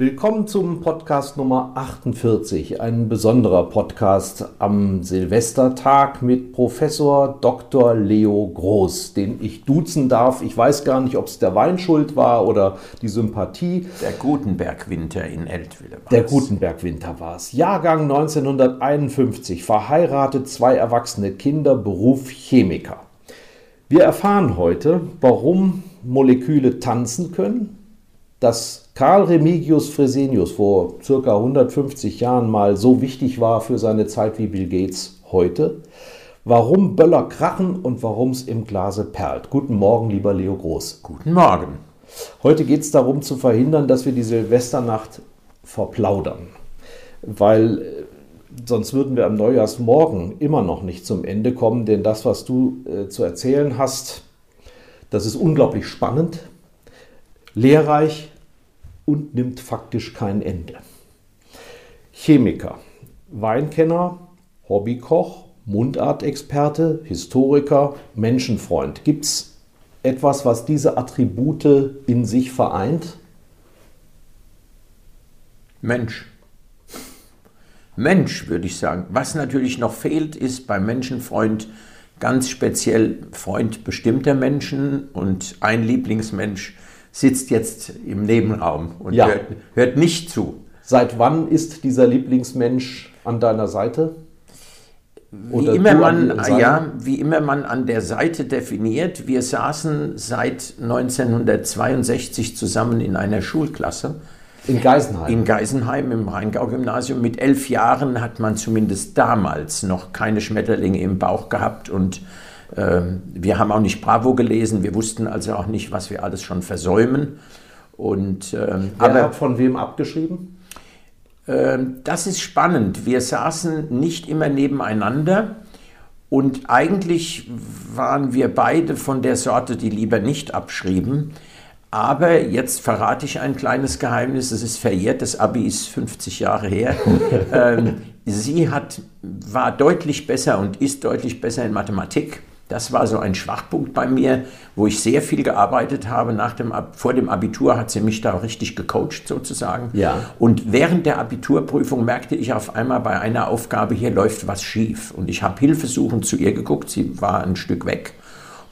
Willkommen zum Podcast Nummer 48, ein besonderer Podcast am Silvestertag mit Professor Dr. Leo Groß, den ich duzen darf. Ich weiß gar nicht, ob es der Weinschuld war oder die Sympathie. Der Gutenberg-Winter in Eltville war Der Gutenberg-Winter war es. Jahrgang 1951, verheiratet, zwei erwachsene Kinder, Beruf Chemiker. Wir erfahren heute, warum Moleküle tanzen können, dass Karl Remigius Fresenius vor circa 150 Jahren mal so wichtig war für seine Zeit wie Bill Gates heute, warum Böller krachen und warum es im Glase perlt. Guten Morgen, lieber Leo Groß. Guten Morgen. Heute geht es darum zu verhindern, dass wir die Silvesternacht verplaudern, weil äh, sonst würden wir am Neujahrsmorgen immer noch nicht zum Ende kommen, denn das, was du äh, zu erzählen hast, das ist unglaublich spannend lehrreich und nimmt faktisch kein Ende. Chemiker, Weinkenner, Hobbykoch, Mundartexperte, Historiker, Menschenfreund. Gibt es etwas, was diese Attribute in sich vereint? Mensch. Mensch, würde ich sagen. Was natürlich noch fehlt, ist beim Menschenfreund ganz speziell Freund bestimmter Menschen und ein Lieblingsmensch sitzt jetzt im Nebenraum und ja. hört, hört nicht zu. Seit wann ist dieser Lieblingsmensch an deiner Seite? Wie immer, man, ja, wie immer man an der Seite definiert, wir saßen seit 1962 zusammen in einer Schulklasse. In Geisenheim? In Geisenheim im Rheingau-Gymnasium. Mit elf Jahren hat man zumindest damals noch keine Schmetterlinge im Bauch gehabt und wir haben auch nicht Bravo gelesen, wir wussten also auch nicht, was wir alles schon versäumen. Und, ähm, Wer aber, hat von wem abgeschrieben? Ähm, das ist spannend. Wir saßen nicht immer nebeneinander und eigentlich waren wir beide von der Sorte, die lieber nicht abschrieben. Aber jetzt verrate ich ein kleines Geheimnis, es ist verjährt, das Abi ist 50 Jahre her. ähm, sie hat, war deutlich besser und ist deutlich besser in Mathematik das war so ein Schwachpunkt bei mir, wo ich sehr viel gearbeitet habe. Nach dem, vor dem Abitur hat sie mich da richtig gecoacht sozusagen. Ja. Und während der Abiturprüfung merkte ich auf einmal bei einer Aufgabe, hier läuft was schief. Und ich habe hilfesuchend zu ihr geguckt, sie war ein Stück weg.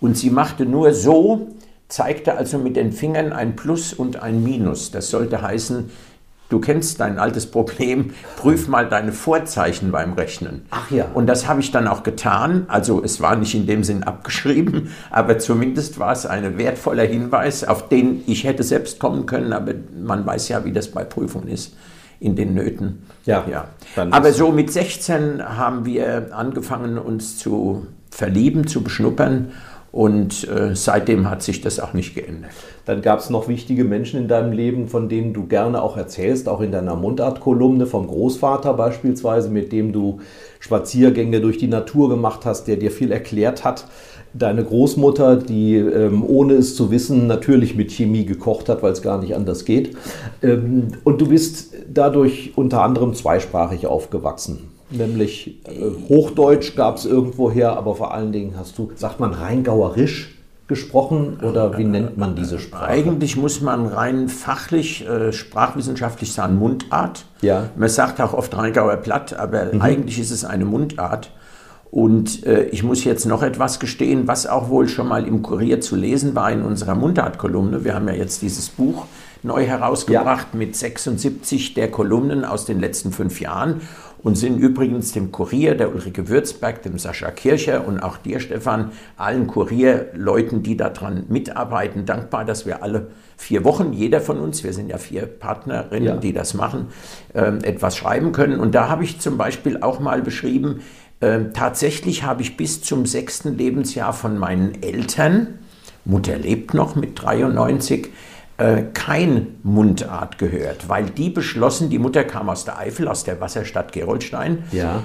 Und sie machte nur so, zeigte also mit den Fingern ein Plus und ein Minus. Das sollte heißen, Du kennst dein altes Problem, prüf mal deine Vorzeichen beim Rechnen. Ach ja. Und das habe ich dann auch getan. Also es war nicht in dem Sinn abgeschrieben, aber zumindest war es ein wertvoller Hinweis, auf den ich hätte selbst kommen können, aber man weiß ja, wie das bei Prüfungen ist in den Nöten. Ja. ja. Aber so mit 16 haben wir angefangen, uns zu verlieben, zu beschnuppern und äh, seitdem hat sich das auch nicht geändert. Dann gab es noch wichtige Menschen in deinem Leben, von denen du gerne auch erzählst, auch in deiner Mundart-Kolumne vom Großvater beispielsweise, mit dem du Spaziergänge durch die Natur gemacht hast, der dir viel erklärt hat. Deine Großmutter, die ähm, ohne es zu wissen natürlich mit Chemie gekocht hat, weil es gar nicht anders geht. Ähm, und du bist dadurch unter anderem zweisprachig aufgewachsen nämlich äh, Hochdeutsch gab es irgendwoher, aber vor allen Dingen hast du, sagt man Rheingauerisch gesprochen oder wie nennt man diese Sprache? Eigentlich muss man rein fachlich, äh, sprachwissenschaftlich sagen Mundart. Ja. Man sagt auch oft Rheingauer Platt, aber mhm. eigentlich ist es eine Mundart. Und äh, ich muss jetzt noch etwas gestehen, was auch wohl schon mal im Kurier zu lesen war in unserer Mundart-Kolumne. Wir haben ja jetzt dieses Buch neu herausgebracht ja. mit 76 der Kolumnen aus den letzten fünf Jahren. Und sind übrigens dem Kurier, der Ulrike Würzberg, dem Sascha Kircher und auch dir, Stefan, allen Kurierleuten, die daran mitarbeiten, dankbar, dass wir alle vier Wochen, jeder von uns, wir sind ja vier Partnerinnen, ja. die das machen, äh, etwas schreiben können. Und da habe ich zum Beispiel auch mal beschrieben, äh, tatsächlich habe ich bis zum sechsten Lebensjahr von meinen Eltern, Mutter lebt noch mit 93, äh, kein Mundart gehört, weil die beschlossen, die Mutter kam aus der Eifel, aus der Wasserstadt Gerolstein. Ja.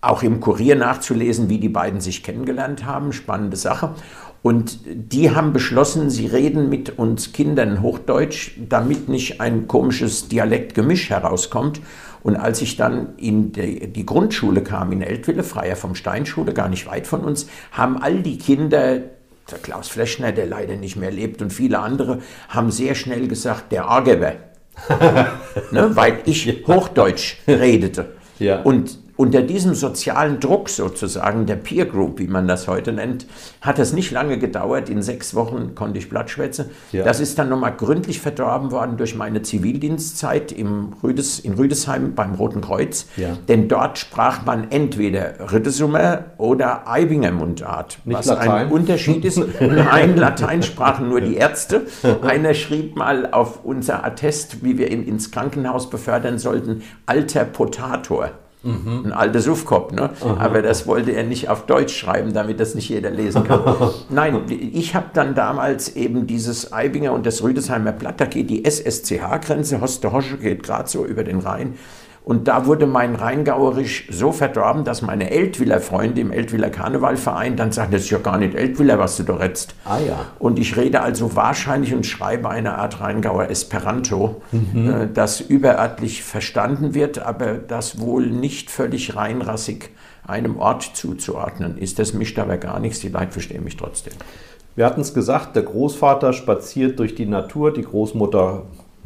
Auch im Kurier nachzulesen, wie die beiden sich kennengelernt haben, spannende Sache. Und die haben beschlossen, sie reden mit uns Kindern Hochdeutsch, damit nicht ein komisches Dialektgemisch herauskommt. Und als ich dann in die, die Grundschule kam, in Eltville, freier vom Steinschule, gar nicht weit von uns, haben all die Kinder der Klaus Fleschner, der leider nicht mehr lebt, und viele andere haben sehr schnell gesagt, der Argeber. ne, weil ich Hochdeutsch redete. Ja. Und unter diesem sozialen Druck sozusagen, der Peer Group, wie man das heute nennt, hat es nicht lange gedauert. In sechs Wochen konnte ich Blattschwätze. Ja. Das ist dann nochmal gründlich verdorben worden durch meine Zivildienstzeit im Rüdes, in Rüdesheim beim Roten Kreuz. Ja. Denn dort sprach man entweder Rittesummer oder Eibinger Mundart. Nicht was Latein. ein Unterschied ist. Nein, Latein sprachen nur die Ärzte. Einer schrieb mal auf unser Attest, wie wir ihn ins Krankenhaus befördern sollten, alter Potator. Mhm. Ein alter Suffkopf, ne? aber das wollte er nicht auf Deutsch schreiben, damit das nicht jeder lesen kann. Nein, ich habe dann damals eben dieses Eibinger und das Rüdesheimer Blatt, da geht die SSCH-Grenze, Hoste Hosche geht gerade so über den Rhein. Und da wurde mein Rheingauerisch so verdorben, dass meine Eltwiller Freunde im Eltwiller Karnevalverein dann sagten, das ist ja gar nicht Eltwiller, was du da redst. Ah ja. Und ich rede also wahrscheinlich und schreibe eine Art Rheingauer Esperanto, mhm. Äh, das überörtlich verstanden wird, aber das wohl nicht völlig reinrassig einem Ort zuzuordnen ist. Das mischt aber gar nichts, die Leute verstehen mich trotzdem. Wir hatten es gesagt, der Großvater spaziert durch die Natur, die Großmutter,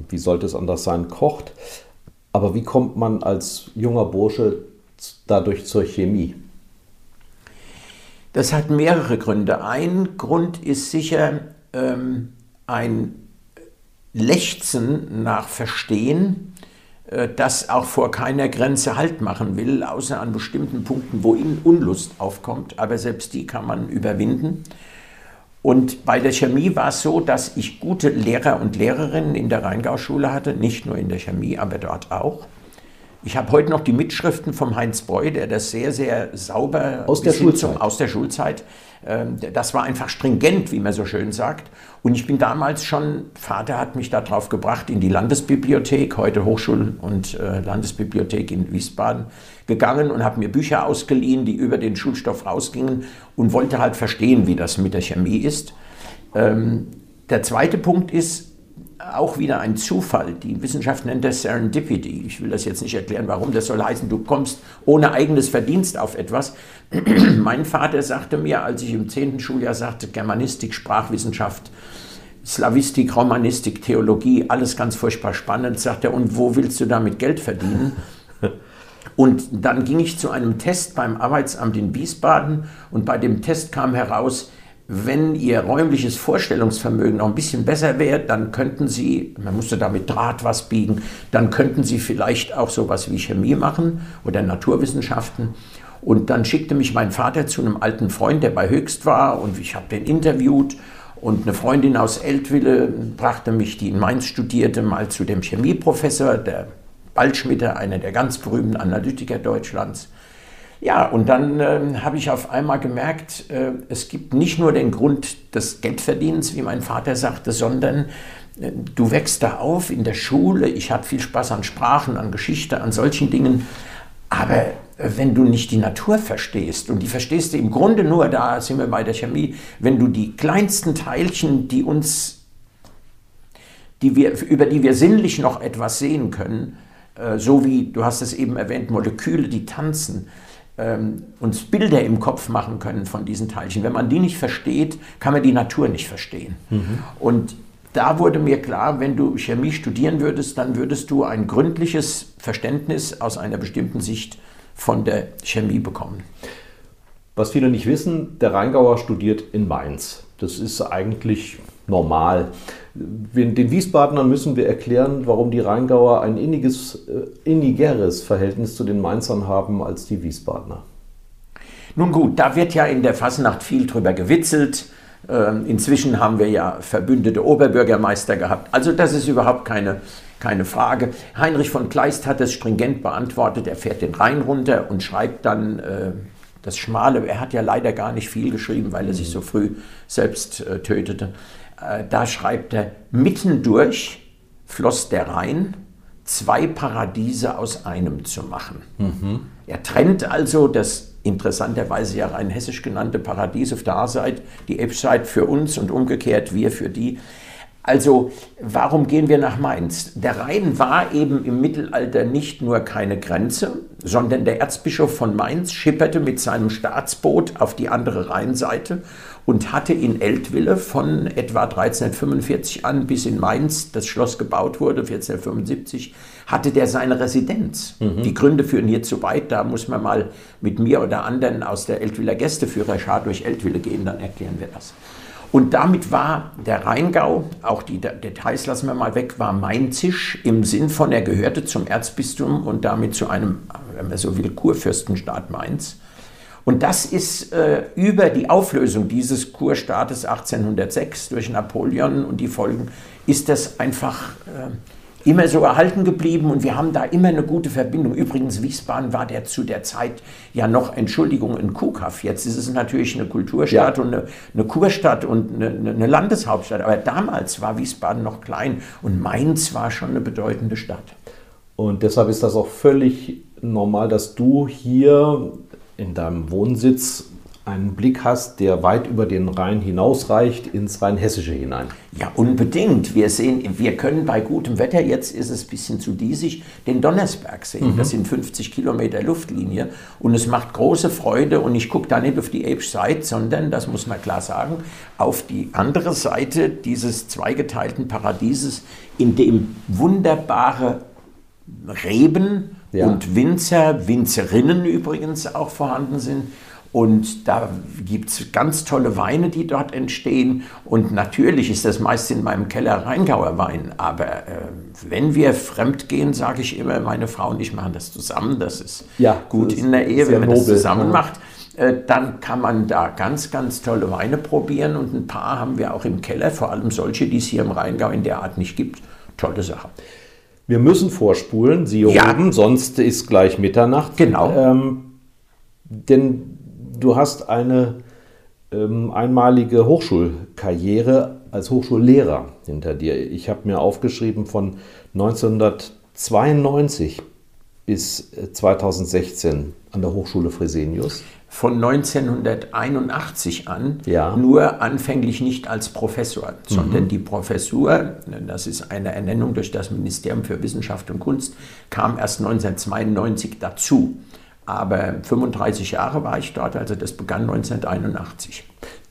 wie sollte es anders sein, kocht. Aber wie kommt man als junger Bursche dadurch zur Chemie? Das hat mehrere Gründe. Ein Grund ist sicher ähm, ein Lechzen nach Verstehen, äh, das auch vor keiner Grenze Halt machen will, außer an bestimmten Punkten, wo ihnen Unlust aufkommt. Aber selbst die kann man überwinden. Und bei der Chemie war es so, dass ich gute Lehrer und Lehrerinnen in der Rheingau-Schule hatte, nicht nur in der Chemie, aber dort auch. Ich habe heute noch die Mitschriften vom Heinz Breu, der das sehr, sehr sauber aus der Schulzeit, zum, aus der Schulzeit ähm, das war einfach stringent, wie man so schön sagt. Und ich bin damals schon, Vater hat mich darauf gebracht, in die Landesbibliothek, heute Hochschul- und äh, Landesbibliothek in Wiesbaden, gegangen und habe mir Bücher ausgeliehen, die über den Schulstoff rausgingen und wollte halt verstehen, wie das mit der Chemie ist. Ähm, der zweite Punkt ist, auch wieder ein Zufall. Die Wissenschaft nennt das Serendipity. Ich will das jetzt nicht erklären, warum. Das soll heißen, du kommst ohne eigenes Verdienst auf etwas. mein Vater sagte mir, als ich im 10. Schuljahr sagte, Germanistik, Sprachwissenschaft, Slavistik, Romanistik, Theologie, alles ganz furchtbar spannend, sagt er, und wo willst du damit Geld verdienen? Und dann ging ich zu einem Test beim Arbeitsamt in Wiesbaden und bei dem Test kam heraus, wenn Ihr räumliches Vorstellungsvermögen noch ein bisschen besser wäre, dann könnten Sie, man musste da mit Draht was biegen, dann könnten Sie vielleicht auch sowas wie Chemie machen oder Naturwissenschaften. Und dann schickte mich mein Vater zu einem alten Freund, der bei Höchst war, und ich habe den interviewt. Und eine Freundin aus Eltville brachte mich, die in Mainz studierte, mal zu dem Chemieprofessor, der Waldschmitter, einer der ganz berühmten Analytiker Deutschlands. Ja, und dann äh, habe ich auf einmal gemerkt, äh, es gibt nicht nur den Grund des Geldverdienens, wie mein Vater sagte, sondern äh, du wächst da auf in der Schule, ich habe viel Spaß an Sprachen, an Geschichte, an solchen Dingen, aber äh, wenn du nicht die Natur verstehst, und die verstehst du im Grunde nur, da sind wir bei der Chemie, wenn du die kleinsten Teilchen, die uns, die wir, über die wir sinnlich noch etwas sehen können, so wie, du hast es eben erwähnt, Moleküle, die tanzen, ähm, uns Bilder im Kopf machen können von diesen Teilchen. Wenn man die nicht versteht, kann man die Natur nicht verstehen. Mhm. Und da wurde mir klar, wenn du Chemie studieren würdest, dann würdest du ein gründliches Verständnis aus einer bestimmten Sicht von der Chemie bekommen. Was viele nicht wissen, der Rheingauer studiert in Mainz. Das ist eigentlich normal. Den Wiesbadenern müssen wir erklären, warum die Rheingauer ein inniges, äh, innigeres Verhältnis zu den Mainzern haben als die Wiesbadener. Nun gut, da wird ja in der Fasnacht viel drüber gewitzelt. Ähm, inzwischen haben wir ja verbündete Oberbürgermeister gehabt. Also das ist überhaupt keine, keine Frage. Heinrich von Kleist hat es stringent beantwortet. Er fährt den Rhein runter und schreibt dann äh, das Schmale. Er hat ja leider gar nicht viel geschrieben, weil er sich so früh selbst äh, tötete. Äh, da schreibt er, mittendurch floss der Rhein, zwei Paradiese aus einem zu machen. Mhm. Er trennt also das interessanterweise ja rein hessisch genannte Paradies auf der A-Seite, die Ebscheid für uns und umgekehrt wir für die. Also warum gehen wir nach Mainz? Der Rhein war eben im Mittelalter nicht nur keine Grenze, sondern der Erzbischof von Mainz schipperte mit seinem Staatsboot auf die andere Rheinseite und hatte in Eltville von etwa 1345 an bis in Mainz das Schloss gebaut wurde, 1475, hatte der seine Residenz. Mhm. Die Gründe führen hier zu weit, da muss man mal mit mir oder anderen aus der Eltviller Gästeführerschar durch Eltville gehen, dann erklären wir das. Und damit war der Rheingau, auch die Details lassen wir mal weg, war mainzisch im Sinn von, er gehörte zum Erzbistum und damit zu einem, wenn man so will, Kurfürstenstaat Mainz. Und das ist äh, über die Auflösung dieses Kurstaates 1806 durch Napoleon und die Folgen, ist das einfach äh, immer so erhalten geblieben und wir haben da immer eine gute Verbindung. Übrigens, Wiesbaden war der zu der Zeit ja noch, Entschuldigung, ein Kuhkaff. Jetzt ist es natürlich eine Kulturstadt ja. und eine, eine, Kurstadt und eine, eine Landeshauptstadt. Aber damals war Wiesbaden noch klein und Mainz war schon eine bedeutende Stadt. Und deshalb ist das auch völlig normal, dass du hier in deinem Wohnsitz einen Blick hast, der weit über den Rhein hinausreicht ins Rheinhessische hinein. Ja, unbedingt. Wir sehen, wir können bei gutem Wetter, jetzt ist es ein bisschen zu diesig, den Donnersberg sehen. Mhm. Das sind 50 Kilometer Luftlinie und es macht große Freude und ich gucke da nicht auf die Apes-Seite, sondern, das muss man klar sagen, auf die andere Seite dieses zweigeteilten Paradieses, in dem wunderbare Reben ja. und Winzer, Winzerinnen übrigens auch vorhanden sind und da gibt es ganz tolle Weine, die dort entstehen. Und natürlich ist das meist in meinem Keller Rheingauer Wein. Aber äh, wenn wir fremd gehen, sage ich immer, meine Frau und ich machen das zusammen. Das ist ja, gut das in der Ehe, wenn man nobel, das zusammen ja. macht. Äh, dann kann man da ganz, ganz tolle Weine probieren. Und ein paar haben wir auch im Keller, vor allem solche, die es hier im Rheingau in der Art nicht gibt. Tolle Sache. Wir müssen vorspulen, Sie ja. oben, sonst ist gleich Mitternacht. Genau. Ähm, denn du hast eine ähm, einmalige Hochschulkarriere als Hochschullehrer hinter dir. Ich habe mir aufgeschrieben von 1992 bis 2016 äh, an der Hochschule Fresenius. Von 1981 an, ja. nur anfänglich nicht als Professor, sondern mhm. die Professur, das ist eine Ernennung durch das Ministerium für Wissenschaft und Kunst, kam erst 1992 dazu. Aber 35 Jahre war ich dort, also das begann 1981.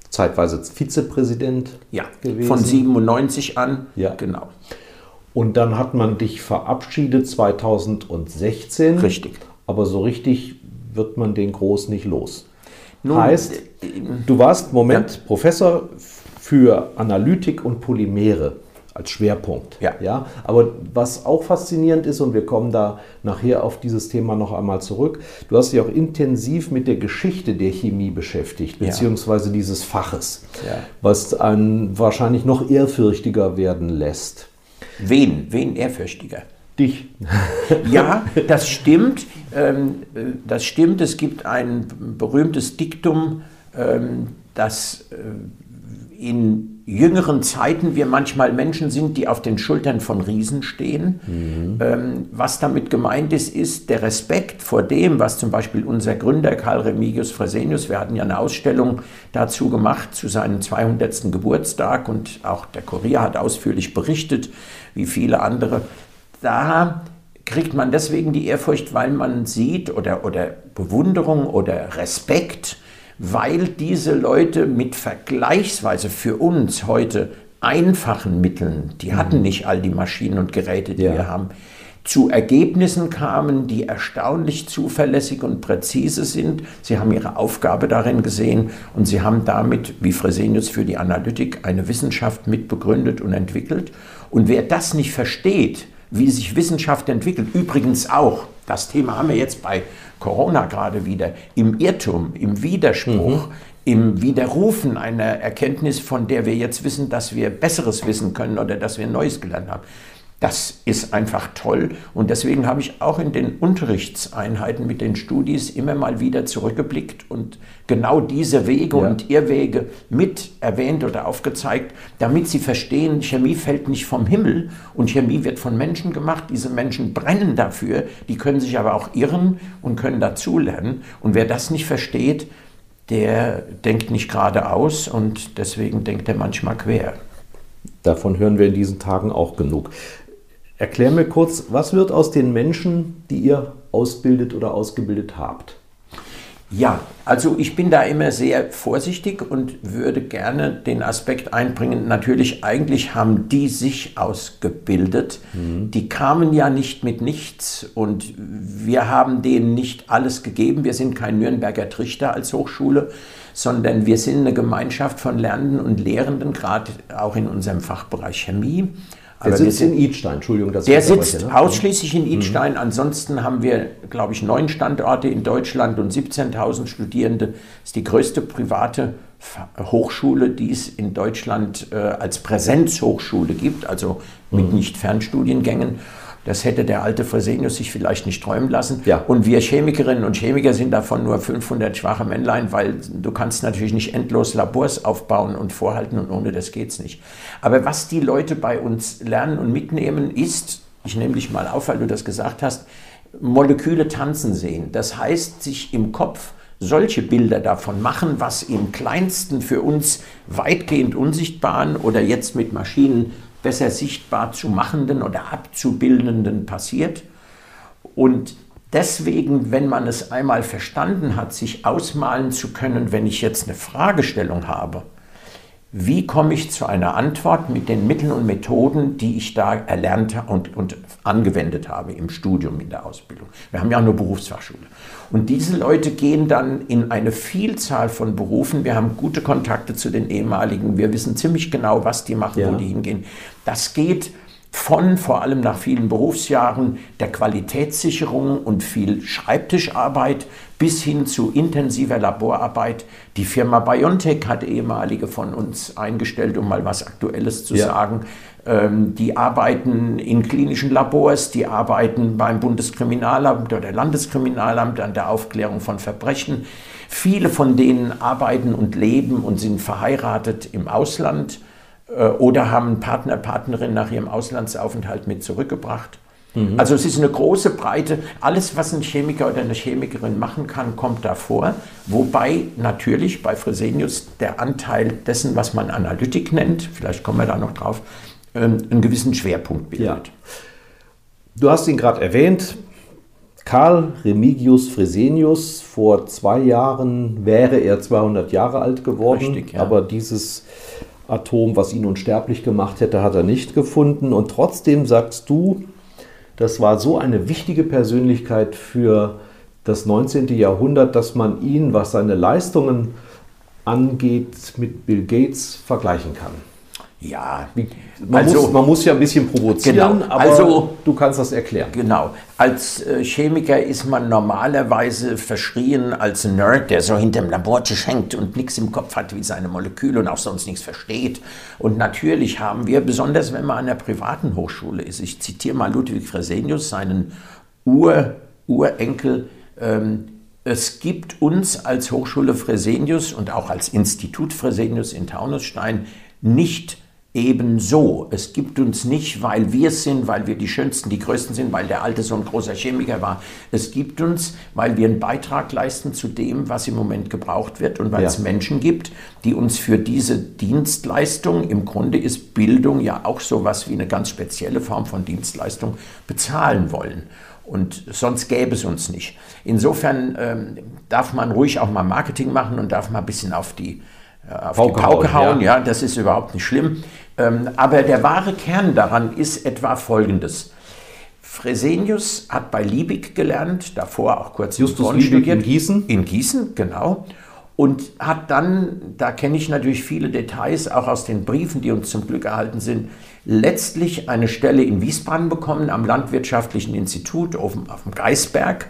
Zeitweise Vizepräsident ja, gewesen. Von 97 an, ja. genau. Und dann hat man dich verabschiedet 2016. Richtig. Aber so richtig wird man den Groß nicht los. Nun, heißt, äh, du warst, Moment, ja. Professor für Analytik und Polymere als Schwerpunkt. Ja. ja. Aber was auch faszinierend ist, und wir kommen da nachher auf dieses Thema noch einmal zurück, du hast dich auch intensiv mit der Geschichte der Chemie beschäftigt, beziehungsweise ja. dieses Faches, ja. was einen wahrscheinlich noch ehrfürchtiger werden lässt. Wen? Wen ehrfürchtiger? Dich. ja, das stimmt. Ähm, äh, das stimmt. Es gibt ein berühmtes Diktum, ähm, das äh, in jüngeren Zeiten wir manchmal Menschen sind, die auf den Schultern von Riesen stehen. Mhm. Ähm, was damit gemeint ist, ist der Respekt vor dem, was zum Beispiel unser Gründer Karl Remigius Fresenius, wir hatten ja eine Ausstellung dazu gemacht zu seinem 200. Geburtstag und auch der Kurier hat ausführlich berichtet, wie viele andere. Da kriegt man deswegen die Ehrfurcht, weil man sieht oder, oder Bewunderung oder Respekt, weil diese Leute mit vergleichsweise für uns heute einfachen Mitteln, die hatten mhm. nicht all die Maschinen und Geräte, die ja. wir haben, zu Ergebnissen kamen, die erstaunlich zuverlässig und präzise sind. Sie haben ihre Aufgabe darin gesehen und sie haben damit, wie Fresenius für die Analytik, eine Wissenschaft mitbegründet und entwickelt. Und wer das nicht versteht, wie sich Wissenschaft entwickelt, übrigens auch, das Thema haben wir jetzt bei Corona gerade wieder, im Irrtum, im Widerspruch, mhm. im Widerrufen einer Erkenntnis, von der wir jetzt wissen, dass wir Besseres wissen können oder dass wir Neues gelernt haben. Das ist einfach toll und deswegen habe ich auch in den Unterrichtseinheiten mit den Studis immer mal wieder zurückgeblickt und genau diese Wege ja. und Irrwege mit erwähnt oder aufgezeigt, damit sie verstehen, Chemie fällt nicht vom Himmel und Chemie wird von Menschen gemacht. Diese Menschen brennen dafür, die können sich aber auch irren und können dazulernen. Und wer das nicht versteht, der denkt nicht geradeaus und deswegen denkt er manchmal quer. Davon hören wir in diesen Tagen auch genug. Erklär mir kurz, was wird aus den Menschen, die ihr ausbildet oder ausgebildet habt? Ja, also ich bin da immer sehr vorsichtig und würde gerne den Aspekt einbringen. Natürlich, eigentlich haben die sich ausgebildet. Mhm. Die kamen ja nicht mit nichts und wir haben denen nicht alles gegeben. Wir sind kein Nürnberger Trichter als Hochschule, sondern wir sind eine Gemeinschaft von Lernenden und Lehrenden, gerade auch in unserem Fachbereich Chemie. Der Aber sitzt in Idstein, Entschuldigung. Dass der sitzt ne? ausschließlich in Idstein. Mhm. Ansonsten haben wir, glaube ich, neun Standorte in Deutschland und 17.000 Studierende. Das ist die größte private Hochschule, die es in Deutschland äh, als Präsenzhochschule gibt, also mit mhm. nicht Fernstudiengängen. Das hätte der alte Fresenius sich vielleicht nicht träumen lassen. Ja. Und wir Chemikerinnen und Chemiker sind davon nur 500 schwache Männlein, weil du kannst natürlich nicht endlos Labors aufbauen und vorhalten und ohne das geht's nicht. Aber was die Leute bei uns lernen und mitnehmen, ist, ich nehme dich mal auf, weil du das gesagt hast, Moleküle tanzen sehen. Das heißt, sich im Kopf solche Bilder davon machen, was im kleinsten für uns weitgehend unsichtbaren oder jetzt mit Maschinen besser sichtbar zu machenden oder abzubildenden passiert. Und deswegen, wenn man es einmal verstanden hat, sich ausmalen zu können, wenn ich jetzt eine Fragestellung habe, wie komme ich zu einer Antwort mit den Mitteln und Methoden, die ich da erlernt und, und angewendet habe im Studium, in der Ausbildung. Wir haben ja auch eine Berufsfachschule. Und diese Leute gehen dann in eine Vielzahl von Berufen. Wir haben gute Kontakte zu den ehemaligen. Wir wissen ziemlich genau, was die machen, ja. wo die hingehen. Das geht von vor allem nach vielen Berufsjahren der Qualitätssicherung und viel Schreibtischarbeit bis hin zu intensiver Laborarbeit. Die Firma BioNTech hat ehemalige von uns eingestellt, um mal was Aktuelles zu ja. sagen. Ähm, die arbeiten in klinischen Labors, die arbeiten beim Bundeskriminalamt oder Landeskriminalamt an der Aufklärung von Verbrechen. Viele von denen arbeiten und leben und sind verheiratet im Ausland oder haben Partner, Partnerin nach ihrem Auslandsaufenthalt mit zurückgebracht. Mhm. Also es ist eine große Breite. Alles, was ein Chemiker oder eine Chemikerin machen kann, kommt davor. Wobei natürlich bei Fresenius der Anteil dessen, was man Analytik nennt, vielleicht kommen wir da noch drauf, ähm, einen gewissen Schwerpunkt bildet. Ja. Du hast ihn gerade erwähnt. Karl Remigius Fresenius, vor zwei Jahren wäre er 200 Jahre alt geworden, Richtig, ja. aber dieses Atom, was ihn unsterblich gemacht hätte, hat er nicht gefunden. Und trotzdem sagst du, das war so eine wichtige Persönlichkeit für das 19. Jahrhundert, dass man ihn, was seine Leistungen angeht, mit Bill Gates vergleichen kann. Ja, man, also, muss, man muss ja ein bisschen provozieren, genau, aber also, du kannst das erklären. Genau. Als äh, Chemiker ist man normalerweise verschrien als Nerd, der so hinterm Labortisch hängt und nichts im Kopf hat wie seine Moleküle und auch sonst nichts versteht. Und natürlich haben wir, besonders wenn man an der privaten Hochschule ist, ich zitiere mal Ludwig Fresenius, seinen Ur, Urenkel, ähm, es gibt uns als Hochschule Fresenius und auch als Institut Fresenius in Taunusstein nicht ebenso. Es gibt uns nicht, weil wir es sind, weil wir die Schönsten, die Größten sind, weil der Alte so ein großer Chemiker war. Es gibt uns, weil wir einen Beitrag leisten zu dem, was im Moment gebraucht wird und weil ja. es Menschen gibt, die uns für diese Dienstleistung, im Grunde ist Bildung ja auch so was wie eine ganz spezielle Form von Dienstleistung, bezahlen wollen. Und sonst gäbe es uns nicht. Insofern ähm, darf man ruhig auch mal Marketing machen und darf mal ein bisschen auf die auf Pauke die Pauke hauen, hauen ja. ja. das ist überhaupt nicht schlimm. Ähm, aber der wahre Kern daran ist etwa folgendes. Fresenius hat bei Liebig gelernt, davor auch kurz Justus in Bonn Liebig studiert. in Gießen? In Gießen, genau. Und hat dann, da kenne ich natürlich viele Details, auch aus den Briefen, die uns zum Glück erhalten sind, letztlich eine Stelle in Wiesbaden bekommen, am Landwirtschaftlichen Institut auf dem, auf dem Geisberg.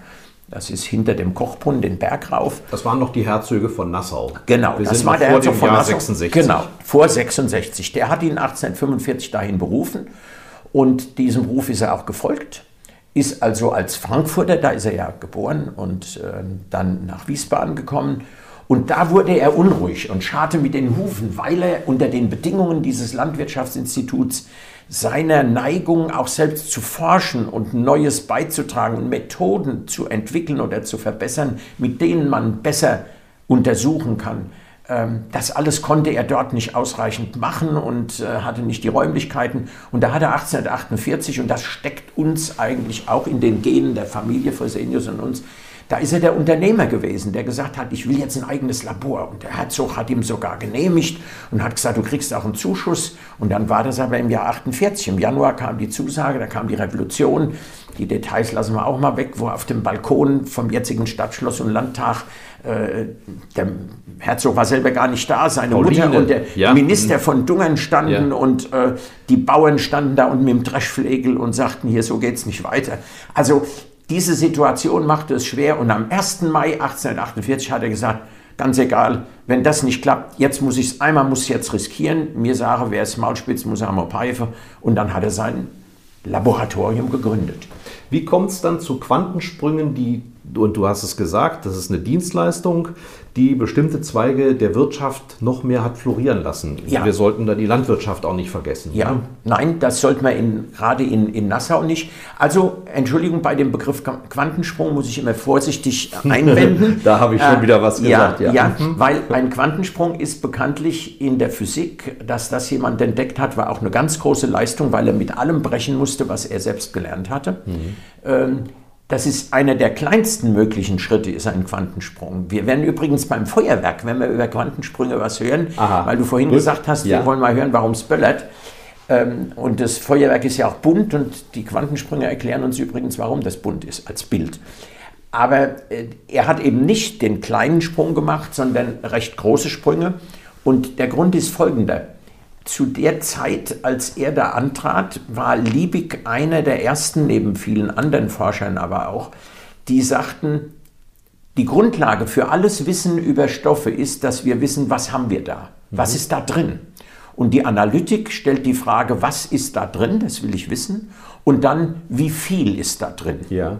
Das ist hinter dem Kochbrunnen, den Berg rauf. Das waren noch die Herzöge von Nassau. Genau, Wir das war der vor Herzog von Jahr Nassau. 66. Genau, vor 66. Der hat ihn 1845 dahin berufen und diesem Ruf ist er auch gefolgt. Ist also als Frankfurter, da ist er ja geboren und äh, dann nach Wiesbaden gekommen. Und da wurde er unruhig und scharte mit den Hufen, weil er unter den Bedingungen dieses Landwirtschaftsinstituts seiner Neigung auch selbst zu forschen und Neues beizutragen Methoden zu entwickeln oder zu verbessern, mit denen man besser untersuchen kann. Ähm, Das alles konnte er dort nicht ausreichend machen und äh, hatte nicht die Räumlichkeiten. Und da hat er 1848, und das steckt uns eigentlich auch in den Genen der Familie Fresenius und uns, da ist er der Unternehmer gewesen, der gesagt hat, ich will jetzt ein eigenes Labor. Und der Herzog hat ihm sogar genehmigt und hat gesagt, du kriegst auch einen Zuschuss. Und dann war das aber im Jahr 48. Im Januar kam die Zusage, da kam die Revolution. Die Details lassen wir auch mal weg, wo auf dem Balkon vom jetzigen Stadtschloss und Landtag äh, der Herzog war selber gar nicht da, seine Pauline, Mutter und der ja. Minister von Dungern standen Ja. und äh, die Bauern standen da und mit dem Dreschflegel und sagten, hier, so geht's nicht weiter. Also diese Situation machte es schwer und am 1. Mai 1848 hat er gesagt, ganz egal, wenn das nicht klappt, jetzt muss ich es, einmal muss ich jetzt riskieren, mir sage, wer es Maulspitz, muss er am Pfeife und dann hat er sein Laboratorium gegründet. Wie kommt es dann zu Quantensprüngen, die, und du hast es gesagt, das ist eine Dienstleistung, die bestimmte Zweige der Wirtschaft noch mehr hat florieren lassen? Ja. Wir sollten da die Landwirtschaft auch nicht vergessen. Ja, ne? nein, das sollte man in, gerade in, in Nassau nicht. Also, Entschuldigung, bei dem Begriff Quantensprung muss ich immer vorsichtig einwenden. Da habe ich schon wieder was gesagt, Ja, ja. ja, weil ein Quantensprung ist bekanntlich in der Physik, dass das jemand entdeckt hat, war auch eine ganz große Leistung, weil er mit allem brechen musste, was er selbst gelernt hatte. Ähm, das ist einer der kleinsten möglichen Schritte, ist ein Quantensprung. Wir werden übrigens beim Feuerwerk, wenn wir über Quantensprünge was hören, Aha. weil du vorhin Gut. gesagt hast, Ja. wir wollen mal hören, warum es böllert. Ähm, und das Feuerwerk ist ja auch bunt und die Quantensprünge erklären uns übrigens, warum das bunt ist als Bild. Aber äh, er hat eben nicht den kleinen Sprung gemacht, sondern recht große Sprünge. Und der Grund ist folgender. Zu der Zeit, als er da antrat, war Liebig einer der ersten, neben vielen anderen Forschern aber auch, die sagten, die Grundlage für alles Wissen über Stoffe ist, dass wir wissen, was haben wir da? Was ist da drin? Und die Analytik stellt die Frage, was ist da drin? Das will ich wissen. Und dann, wie viel ist da drin? Ja.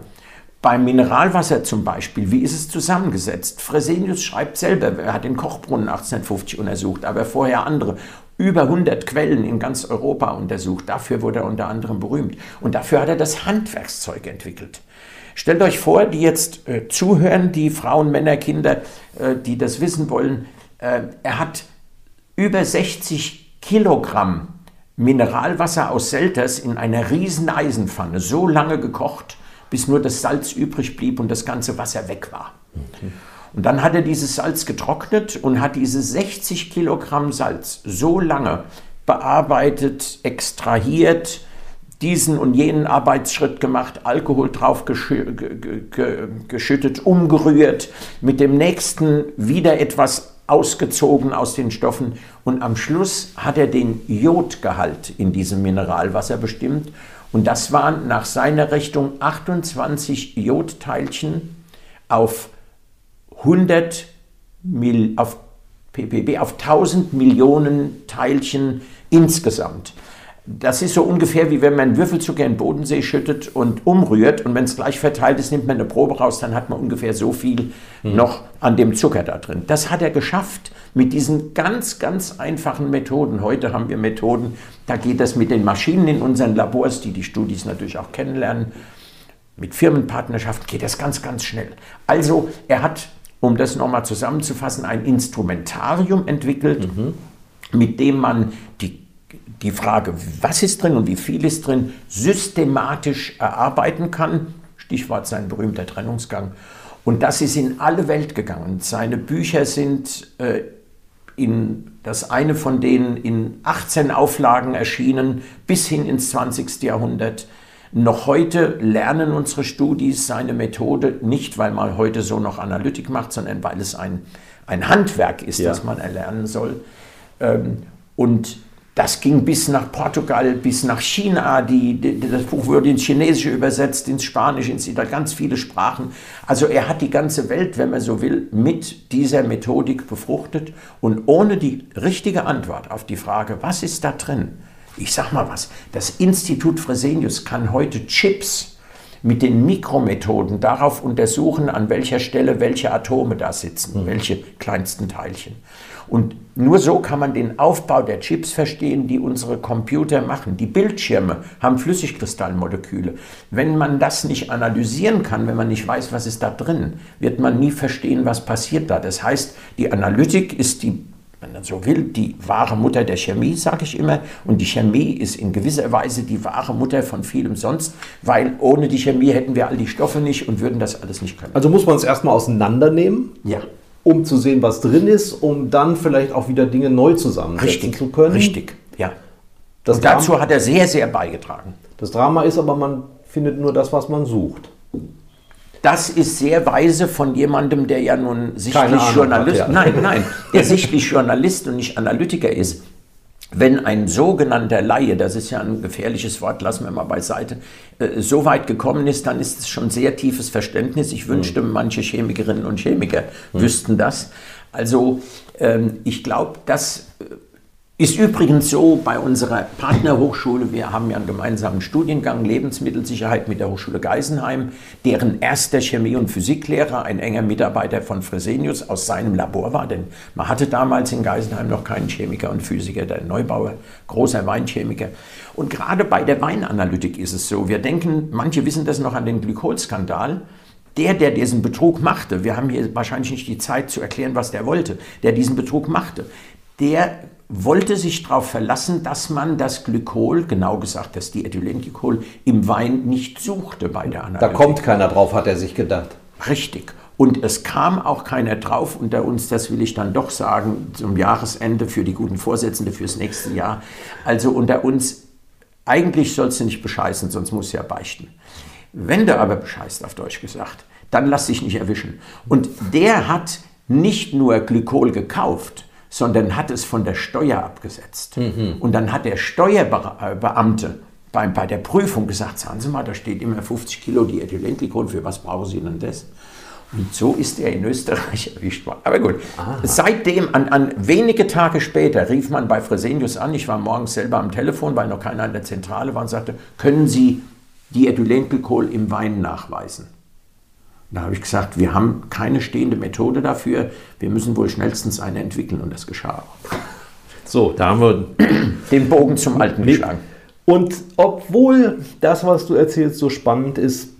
Beim Mineralwasser zum Beispiel, wie ist es zusammengesetzt? Fresenius schreibt selber, er hat den Kochbrunnen 1850 untersucht, aber vorher andere. Über 100 Quellen in ganz Europa untersucht. Dafür wurde er unter anderem berühmt. Und dafür hat er das Handwerkszeug entwickelt. Stellt euch vor, die jetzt äh, zuhören, die Frauen, Männer, Kinder, äh, die das wissen wollen. Äh, er hat über 60 Kilogramm Mineralwasser aus Selters in einer riesen Eisenpfanne so lange gekocht, bis nur das Salz übrig blieb und das ganze Wasser weg war. Und dann hat er dieses Salz getrocknet und hat diese 60 Kilogramm Salz so lange bearbeitet, extrahiert, diesen und jenen Arbeitsschritt gemacht, Alkohol drauf geschü ge- ge- ge- geschüttet, umgerührt, mit dem nächsten wieder etwas ausgezogen aus den Stoffen. Und am Schluss hat er den Jodgehalt in diesem Mineralwasser bestimmt. Und das waren nach seiner Richtung 28 Jodteilchen auf 100 Mil auf ppb, auf 1000 Millionen Teilchen insgesamt. Das ist so ungefähr wie wenn man Würfelzucker in den Bodensee schüttet und umrührt und wenn es gleich verteilt ist, nimmt man eine Probe raus, dann hat man ungefähr so viel noch an dem Zucker da drin. Das hat er geschafft mit diesen ganz, ganz einfachen Methoden. Heute haben wir Methoden, da geht das mit den Maschinen in unseren Labors, die die Studis natürlich auch kennenlernen, mit Firmenpartnerschaften geht das ganz, ganz schnell. Also er hat, um das nochmal zusammenzufassen, ein Instrumentarium entwickelt, mit dem man die, die Frage, was ist drin und wie viel ist drin, systematisch erarbeiten kann. Stichwort sein berühmter Trennungsgang. Und das ist in alle Welt gegangen. Seine Bücher sind äh, in das eine von denen in 18 Auflagen erschienen, bis hin ins 20. Jahrhundert. Noch heute lernen unsere Studis seine Methode nicht, weil man heute so noch Analytik macht, sondern weil es ein, ein Handwerk ist, ja. das man erlernen soll. Ähm, und das ging bis nach Portugal, bis nach China. Die, die, das Buch wurde ins Chinesische übersetzt, ins Spanische, ins Italienische, ganz viele Sprachen. Also er hat die ganze Welt, wenn man so will, mit dieser Methodik befruchtet. Und ohne die richtige Antwort auf die Frage, was ist da drin? Ich sag mal was, das Institut Fresenius kann heute Chips mit den Mikromethoden darauf untersuchen, an welcher Stelle welche Atome da sitzen, mhm. welche kleinsten Teilchen. Und nur so kann man den Aufbau der Chips verstehen, die unsere Computer machen. Die Bildschirme haben Flüssigkristallmoleküle. Wenn man das nicht analysieren kann, wenn man nicht weiß, was ist da drin, wird man nie verstehen, was passiert da. Das heißt, die Analytik ist die wenn man so will, die wahre Mutter der Chemie, sage ich immer. Und die Chemie ist in gewisser Weise die wahre Mutter von vielem sonst, weil ohne die Chemie hätten wir all die Stoffe nicht und würden das alles nicht können. Also muss man es erstmal auseinandernehmen. Ja. Um zu sehen, was drin ist, um dann vielleicht auch wieder Dinge neu zusammensetzen richtig, zu können. Richtig, ja. Das und dazu Drama, hat er sehr, sehr beigetragen. Das Drama ist aber, man findet nur das, was man sucht. Das ist sehr weise von jemandem, der ja nun sichtlich Journalist, hat, ja. nein, nein, der sichtlich Journalist und nicht Analytiker ist. Wenn ein sogenannter Laie, das ist ja ein gefährliches Wort, lassen wir mal beiseite, äh, so weit gekommen ist, dann ist es schon sehr tiefes Verständnis. Ich wünschte, mhm. manche Chemikerinnen und Chemiker mhm. wüssten das. Also ähm, ich glaube, dass äh, ist übrigens so bei unserer Partnerhochschule, wir haben ja einen gemeinsamen Studiengang Lebensmittelsicherheit mit der Hochschule Geisenheim, deren erster Chemie- und Physiklehrer ein enger Mitarbeiter von Fresenius aus seinem Labor war, denn man hatte damals in Geisenheim noch keinen Chemiker und Physiker, der Neubauer, großer Weinchemiker. Und gerade bei der Weinanalytik ist es so, wir denken, manche wissen das noch an den Glykolskandal, der, der diesen Betrug machte, wir haben hier wahrscheinlich nicht die Zeit zu erklären, was der wollte, der diesen Betrug machte, der wollte sich darauf verlassen, dass man das Glykol, genau gesagt das Diethylenglycol, im Wein nicht suchte bei der Analyse. Da kommt keiner drauf, hat er sich gedacht. Richtig. Und es kam auch keiner drauf unter uns, das will ich dann doch sagen, zum Jahresende für die guten Vorsätze fürs nächste Jahr. Also unter uns, eigentlich sollst du nicht bescheißen, sonst musst du ja beichten. Wenn du aber bescheißt, auf Deutsch gesagt, dann lass dich nicht erwischen. Und der hat nicht nur Glykol gekauft, sondern hat es von der Steuer abgesetzt. Mhm. Und dann hat der Steuerbeamte bei, bei der Prüfung gesagt, sagen Sie mal, da steht immer 50 Kilo Diethylenglycol, für was brauchen Sie denn das? Und so ist er in Österreich erwischt worden. Aber gut, Aha. seitdem, an, an, wenige Tage später, rief man bei Fresenius an, ich war morgens selber am Telefon, weil noch keiner in der Zentrale war und sagte, können Sie Diethylenglycol im Wein nachweisen? Da habe ich gesagt, wir haben keine stehende Methode dafür, wir müssen wohl schnellstens eine entwickeln und das geschah auch. So, da haben wir den Bogen zum Alten geschlagen. Und obwohl das, was du erzählst, so spannend ist,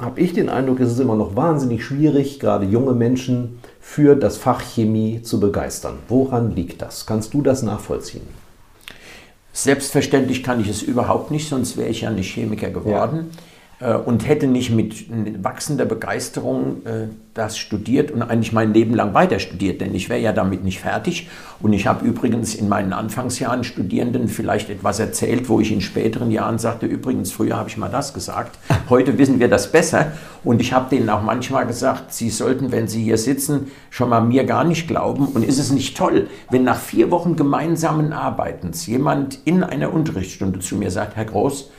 habe ich den Eindruck, es ist immer noch wahnsinnig schwierig, gerade junge Menschen für das Fach Chemie zu begeistern. Woran liegt das? Kannst du das nachvollziehen? Selbstverständlich kann ich es überhaupt nicht, sonst wäre ich ja nicht Chemiker geworden. Ja. Äh, und hätte nicht mit wachsender Begeisterung äh, das studiert und eigentlich mein Leben lang weiter studiert, denn ich wäre ja damit nicht fertig. Und ich habe übrigens in meinen Anfangsjahren Studierenden vielleicht etwas erzählt, wo ich in späteren Jahren sagte, übrigens, früher habe ich mal das gesagt, heute wissen wir das besser. Und ich habe denen auch manchmal gesagt, sie sollten, wenn sie hier sitzen, schon mal mir gar nicht glauben. Und ist es nicht toll, wenn nach vier Wochen gemeinsamen Arbeitens jemand in einer Unterrichtsstunde zu mir sagt, Herr Groß,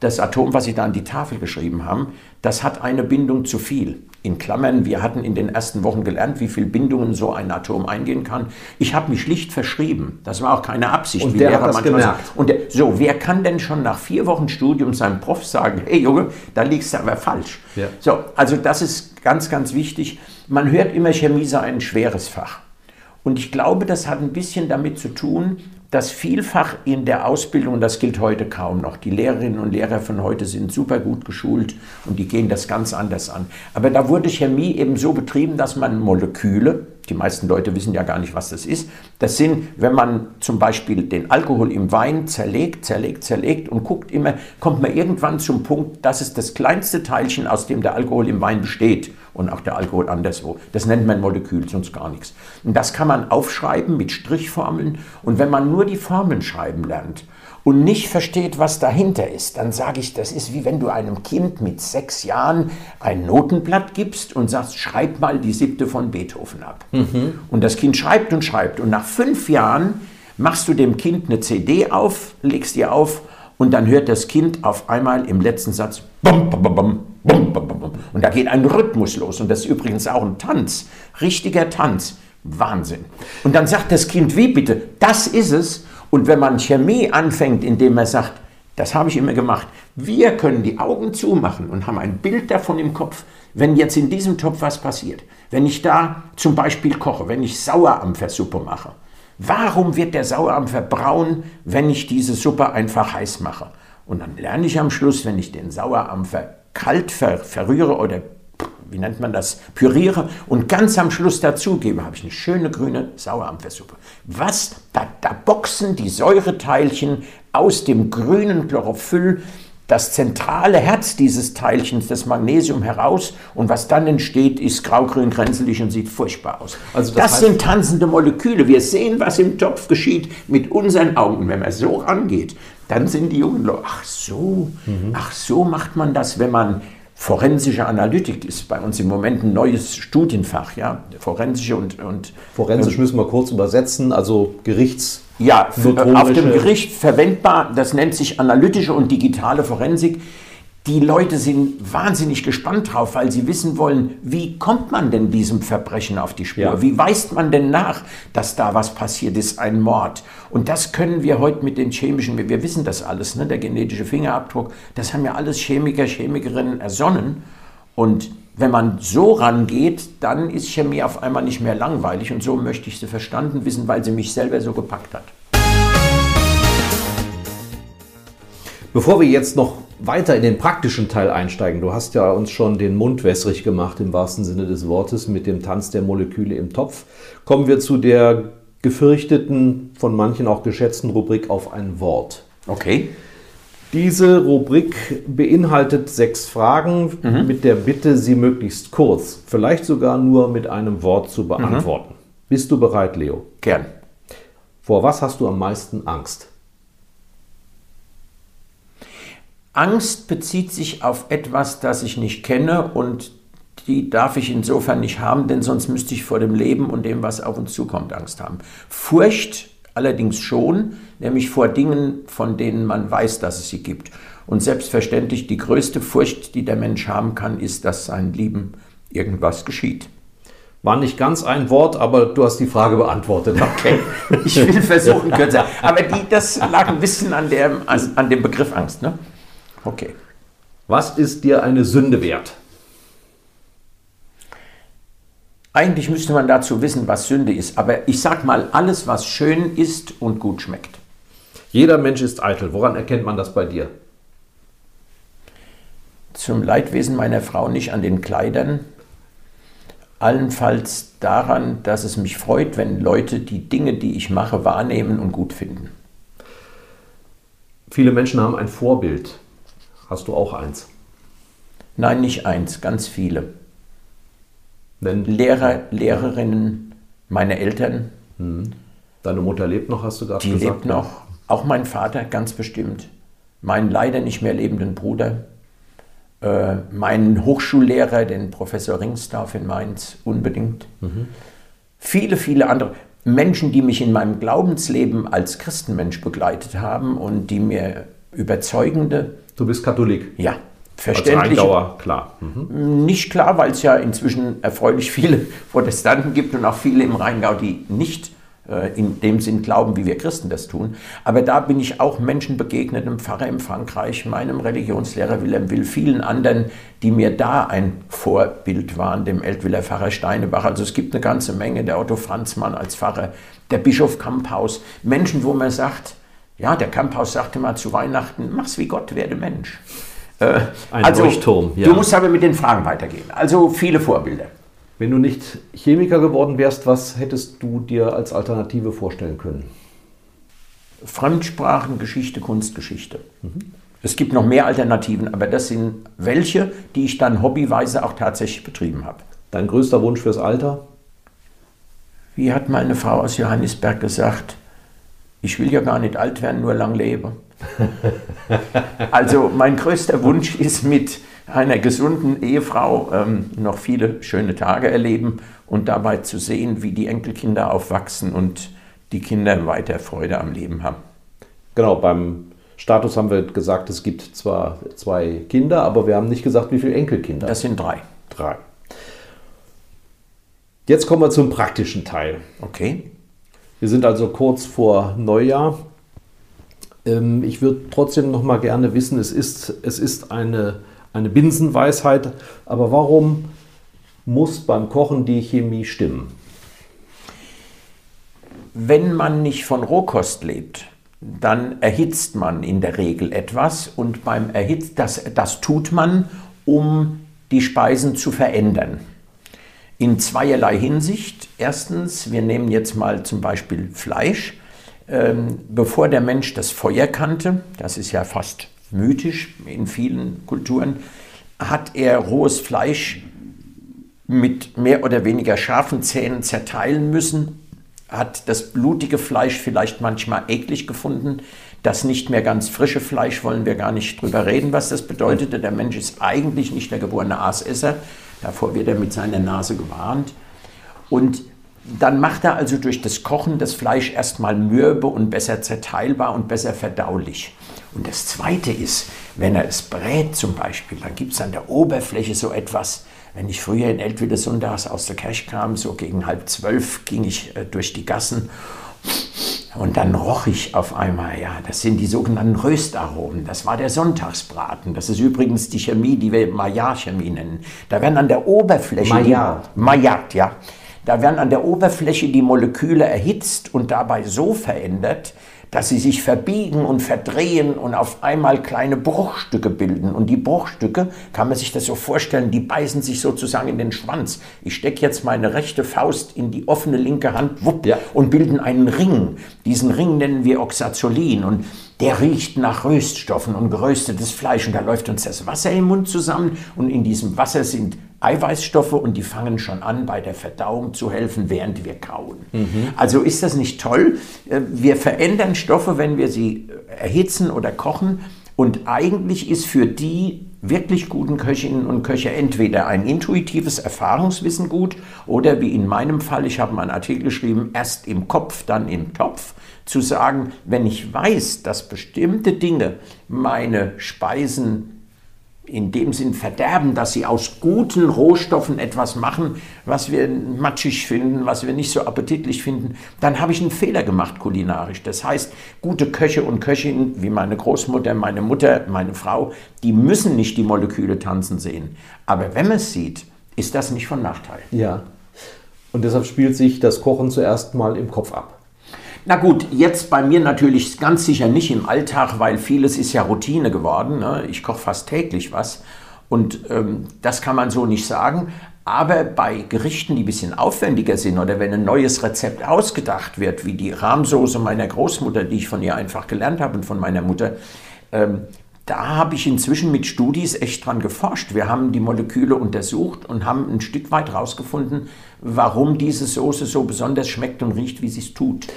das Atom, was Sie da an die Tafel geschrieben haben, das hat eine Bindung zu viel. In Klammern, wir hatten in den ersten Wochen gelernt, wie viele Bindungen so ein Atom eingehen kann. Ich habe mich schlicht verschrieben. Das war auch keine Absicht. Und wie der Lehrer hat das gemerkt. So. Und der, so, wer kann denn schon nach vier Wochen Studium seinem Prof sagen, hey Junge, da liegst du aber falsch. Ja. So, also das ist ganz, ganz wichtig. Man hört immer, Chemie sei ein schweres Fach. Und ich glaube, das hat ein bisschen damit zu tun, dass vielfach in der Ausbildung, das gilt heute kaum noch, die Lehrerinnen und Lehrer von heute sind super gut geschult und die gehen das ganz anders an. Aber da wurde Chemie eben so betrieben, dass man Moleküle, die meisten Leute wissen ja gar nicht, was das ist, das sind, wenn man zum Beispiel den Alkohol im Wein zerlegt, zerlegt, zerlegt und guckt immer, kommt man irgendwann zum Punkt, das ist das kleinste Teilchen, aus dem der Alkohol im Wein besteht. Und auch der Alkohol anderswo. Das nennt man Molekül, sonst gar nichts. Und das kann man aufschreiben mit Strichformeln. Und wenn man nur die Formeln schreiben lernt und nicht versteht, was dahinter ist, dann sage ich, das ist wie wenn du einem Kind mit sechs Jahren ein Notenblatt gibst und sagst, schreib mal die siebte von Beethoven ab. Mhm. Und das Kind schreibt und schreibt. Und nach fünf Jahren machst du dem Kind eine CD auf, legst die auf und dann hört das Kind auf einmal im letzten Satz bum, bum, bum, bum, bum, bum, und da geht ein Rhythmus los und das ist übrigens auch ein Tanz, richtiger Tanz, Wahnsinn. Und dann sagt das Kind, wie bitte, das ist es. Und wenn man Chemie anfängt, indem man sagt, das habe ich immer gemacht, wir können die Augen zumachen und haben ein Bild davon im Kopf, wenn jetzt in diesem Topf was passiert. Wenn ich da zum Beispiel koche, wenn ich Sauerampfersuppe mache, Warum wird der Sauerampfer braun, wenn ich diese Suppe einfach heiß mache? Und dann lerne ich am Schluss, wenn ich den Sauerampfer kalt ver verrühre oder wie nennt man das, püriere und ganz am Schluss dazugebe, habe ich eine schöne grüne Sauerampfersuppe. Was? Da, da boxen die Säureteilchen aus dem grünen Chlorophyll das zentrale Herz dieses Teilchens, das Magnesium, heraus und was dann entsteht, ist grau-grün grenzelig und sieht furchtbar aus. Also das, das sind tanzende Moleküle. Wir sehen, was im Topf geschieht mit unseren Augen. Wenn man so rangeht, dann sind die jungen Leute, ach so, mhm. ach so macht man das, wenn man forensische Analytik ist bei uns im Moment ein neues Studienfach, ja, forensische und... und Forensisch ähm, müssen wir kurz übersetzen, also Gerichts... Ja, auf dem Gericht verwendbar, das nennt sich analytische und digitale Forensik. Die Leute sind wahnsinnig gespannt drauf, weil sie wissen wollen, wie kommt man denn diesem Verbrechen auf die Spur? Ja. Wie weist man denn nach, dass da was passiert ist, ein Mord? Und das können wir heute mit den chemischen, wir wissen das alles, ne? der genetische Fingerabdruck, das haben ja alles Chemiker, Chemikerinnen ersonnen. Und wenn man so rangeht, dann ist Chemie auf einmal nicht mehr langweilig und so möchte ich sie verstanden wissen, weil sie mich selber so gepackt hat. Bevor wir jetzt noch weiter in den praktischen Teil einsteigen, du hast ja uns schon den Mund wässrig gemacht im wahrsten Sinne des Wortes mit dem Tanz der Moleküle im Topf, kommen wir zu der gefürchteten, von manchen auch geschätzten Rubrik auf ein Wort. Okay. Diese Rubrik beinhaltet sechs Fragen mhm. mit der Bitte, sie möglichst kurz, vielleicht sogar nur mit einem Wort zu beantworten. Mhm. Bist du bereit, Leo? Gern. Vor was hast du am meisten Angst? Angst bezieht sich auf etwas, das ich nicht kenne und die darf ich insofern nicht haben, denn sonst müsste ich vor dem Leben und dem, was auf uns zukommt, Angst haben. Furcht allerdings schon, nämlich vor Dingen, von denen man weiß, dass es sie gibt. Und selbstverständlich die größte Furcht, die der Mensch haben kann, ist, dass sein Lieben irgendwas geschieht. War nicht ganz ein Wort, aber du hast die Frage beantwortet. Okay, ich will versuchen kürzer. Aber die, das lag ein bisschen an, der, an dem Begriff Angst. Ne? Okay. Was ist dir eine Sünde wert? Eigentlich müsste man dazu wissen, was Sünde ist. Aber ich sag mal, alles, was schön ist und gut schmeckt. Jeder Mensch ist eitel. Woran erkennt man das bei dir? Zum Leidwesen meiner Frau nicht an den Kleidern. Allenfalls daran, dass es mich freut, wenn Leute die Dinge, die ich mache, wahrnehmen und gut finden. Viele Menschen haben ein Vorbild. Hast du auch eins? Nein, nicht eins, ganz viele. Wenn Lehrer, Lehrerinnen, meine Eltern. Hm. Deine Mutter lebt noch, hast du gerade die gesagt? Die lebt noch. Auch mein Vater, ganz bestimmt. Meinen leider nicht mehr lebenden Bruder. Äh, meinen Hochschullehrer, den Professor Ringsdorf in Mainz, unbedingt. Mhm. Viele, viele andere. Menschen, die mich in meinem Glaubensleben als Christenmensch begleitet haben und die mir überzeugende. Du bist Katholik? Ja, Verständlich. Als klar. Mhm. Nicht klar, weil es ja inzwischen erfreulich viele Protestanten gibt und auch viele im Rheingau, die nicht äh, in dem Sinn glauben, wie wir Christen das tun. Aber da bin ich auch Menschen begegnet, einem Pfarrer in Frankreich, meinem Religionslehrer Wilhelm Will, vielen anderen, die mir da ein Vorbild waren, dem Eltwiller Pfarrer Steinebach. Also es gibt eine ganze Menge, der Otto Franzmann als Pfarrer, der Bischof Kamphaus, Menschen, wo man sagt, ja, der Kamphaus sagte mal zu Weihnachten, mach's wie Gott, werde Mensch. Äh, Ein also, Leuchtturm, ja. Du musst aber mit den Fragen weitergehen. Also viele Vorbilder. Wenn du nicht Chemiker geworden wärst, was hättest du dir als Alternative vorstellen können? Fremdsprachen, Geschichte, Kunstgeschichte. Mhm. Es gibt noch mehr Alternativen, aber das sind welche, die ich dann hobbyweise auch tatsächlich betrieben habe. Dein größter Wunsch fürs Alter? Wie hat meine Frau aus Johannisberg gesagt, ich will ja gar nicht alt werden, nur lang leben. also mein größter Wunsch ist mit einer gesunden Ehefrau ähm, noch viele schöne Tage erleben und dabei zu sehen, wie die Enkelkinder aufwachsen und die Kinder weiter Freude am Leben haben. Genau, beim Status haben wir gesagt, es gibt zwar zwei Kinder, aber wir haben nicht gesagt, wie viele Enkelkinder. Das sind drei. Drei. Jetzt kommen wir zum praktischen Teil. Okay. Wir sind also kurz vor Neujahr. Ähm, ich würde trotzdem noch mal gerne wissen, es ist, es ist eine, eine Binsenweisheit, aber warum muss beim Kochen die Chemie stimmen? Wenn man nicht von Rohkost lebt, dann erhitzt man in der Regel etwas und beim Erhitzen, das, das tut man, um die Speisen zu verändern. In zweierlei Hinsicht. Erstens, wir nehmen jetzt mal zum Beispiel Fleisch. Ähm, bevor der Mensch das Feuer kannte, das ist ja fast mythisch in vielen Kulturen, hat er rohes Fleisch mit mehr oder weniger scharfen Zähnen zerteilen müssen, hat das blutige Fleisch vielleicht manchmal eklig gefunden. Das nicht mehr ganz frische Fleisch wollen wir gar nicht drüber reden, was das bedeutete. Der Mensch ist eigentlich nicht der geborene Aasesser. Davor wird er mit seiner Nase gewarnt. Und dann macht er also durch das Kochen das Fleisch erstmal mürbe und besser zerteilbar und besser verdaulich. Und das Zweite ist, wenn er es brät zum Beispiel, dann gibt es an der Oberfläche so etwas, wenn ich früher in Eltville sonntags aus der Kirche kam, so gegen halb zwölf ging ich äh, durch die Gassen und dann roch ich auf einmal, ja, das sind die sogenannten Röstaromen. Das war der Sonntagsbraten. Das ist übrigens die Chemie, die wir Maillard-Chemie nennen. Da werden an der Oberfläche. Maillard. Maillard, ja. Da werden an der Oberfläche die Moleküle erhitzt und dabei so verändert, dass sie sich verbiegen und verdrehen und auf einmal kleine Bruchstücke bilden. Und die Bruchstücke, kann man sich das so vorstellen, die beißen sich sozusagen in den Schwanz. Ich stecke jetzt meine rechte Faust in die offene linke Hand wupp, ja. und bilden einen Ring. Diesen Ring nennen wir Oxazolin und der riecht nach Röststoffen und geröstetes Fleisch und da läuft uns das Wasser im Mund zusammen und in diesem Wasser sind Eiweißstoffe und die fangen schon an, bei der Verdauung zu helfen, während wir kauen. Mhm. Also ist das nicht toll? Äh, wir verändern Stoffe, wenn wir sie äh, erhitzen oder kochen. Und eigentlich ist für die wirklich guten Köchinnen und Köche entweder ein intuitives Erfahrungswissen gut oder wie in meinem Fall, ich habe mal einen Artikel geschrieben, erst im Kopf, dann im Topf, zu sagen, wenn ich weiß, dass bestimmte Dinge meine Speisen in dem Sinn verderben, dass sie aus guten Rohstoffen etwas machen, was wir matschig finden, was wir nicht so appetitlich finden, dann habe ich einen Fehler gemacht kulinarisch. Das heißt, gute Köche und Köchinnen, wie meine Großmutter, meine Mutter, meine Frau, die müssen nicht die Moleküle tanzen sehen. Aber wenn man es sieht, ist das nicht von Nachteil. Ja. Und deshalb spielt sich das Kochen zuerst mal im Kopf ab. Na gut, jetzt bei mir natürlich ganz sicher nicht im Alltag, weil vieles ist ja Routine geworden. Ne? Ich koche fast täglich was und ähm, das kann man so nicht sagen. Aber bei Gerichten, die ein bisschen aufwendiger sind oder wenn ein neues Rezept ausgedacht wird, wie die Rahmsoße meiner Großmutter, die ich von ihr einfach gelernt habe und von meiner Mutter, ähm, da habe ich inzwischen mit Studis echt dran geforscht. Wir haben die Moleküle untersucht und haben ein Stück weit herausgefunden, warum diese Soße so besonders schmeckt und riecht, wie sie es tut.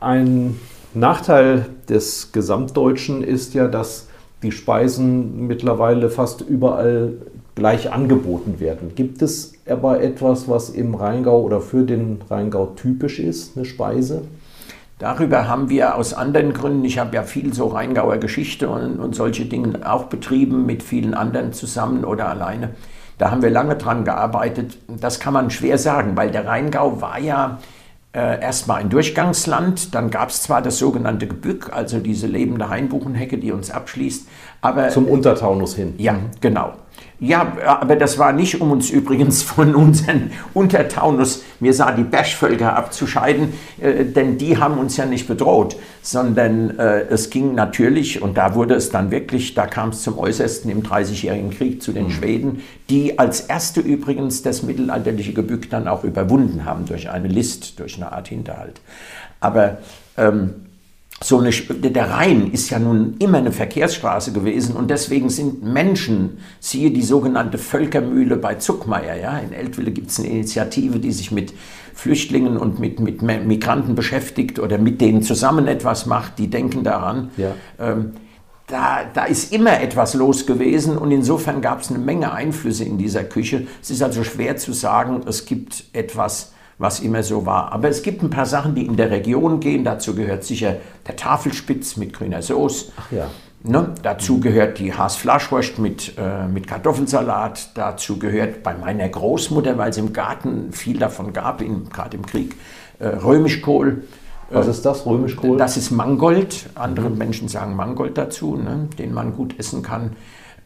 Ein Nachteil des Gesamtdeutschen ist ja, dass die Speisen mittlerweile fast überall gleich angeboten werden. Gibt es aber etwas, was im Rheingau oder für den Rheingau typisch ist, eine Speise? Darüber haben wir aus anderen Gründen, ich habe ja viel so Rheingauer Geschichte und, und solche Dinge auch betrieben, mit vielen anderen zusammen oder alleine. Da haben wir lange dran gearbeitet. Das kann man schwer sagen, weil der Rheingau war ja äh, erstmal ein Durchgangsland, dann gab es zwar das sogenannte Gebück, also diese lebende Hainbuchenhecke, die uns abschließt, aber... Zum Untertaunus hin. Ja, genau. Ja, aber das war nicht, um uns übrigens von unseren Untertaunus, mir sah die Bergvölker abzuscheiden, äh, denn die haben uns ja nicht bedroht, sondern äh, es ging natürlich, und da wurde es dann wirklich, da kam es zum Äußersten im Dreißigjährigen Krieg zu den mhm. Schweden, die als erste übrigens das mittelalterliche Gebück dann auch überwunden haben durch eine List, durch eine Art Hinterhalt. Aber ähm, so eine, der Rhein ist ja nun immer eine Verkehrsstraße gewesen und deswegen sind Menschen, siehe die sogenannte Völkermühle bei Zuckmeier, ja, in Eltville gibt es eine Initiative, die sich mit Flüchtlingen und mit, mit Migranten beschäftigt oder mit denen zusammen etwas macht, die denken daran. Ja. Ähm, da, da ist immer etwas los gewesen und insofern gab es eine Menge Einflüsse in dieser Küche. Es ist also schwer zu sagen, es gibt etwas, was immer so war. Aber es gibt ein paar Sachen, die in der Region gehen. Dazu gehört sicher der Tafelspitz mit grüner Soße. Ach ja. Ne? Dazu gehört die Haasfleischwurst mit, äh, mit Kartoffelsalat. Dazu gehört bei meiner Großmutter, weil es im Garten viel davon gab, gerade im Krieg, äh, Römischkohl. Was ist das, Römischkohl? Das ist Mangold. Andere mhm. Menschen sagen Mangold dazu, ne? den man gut essen kann.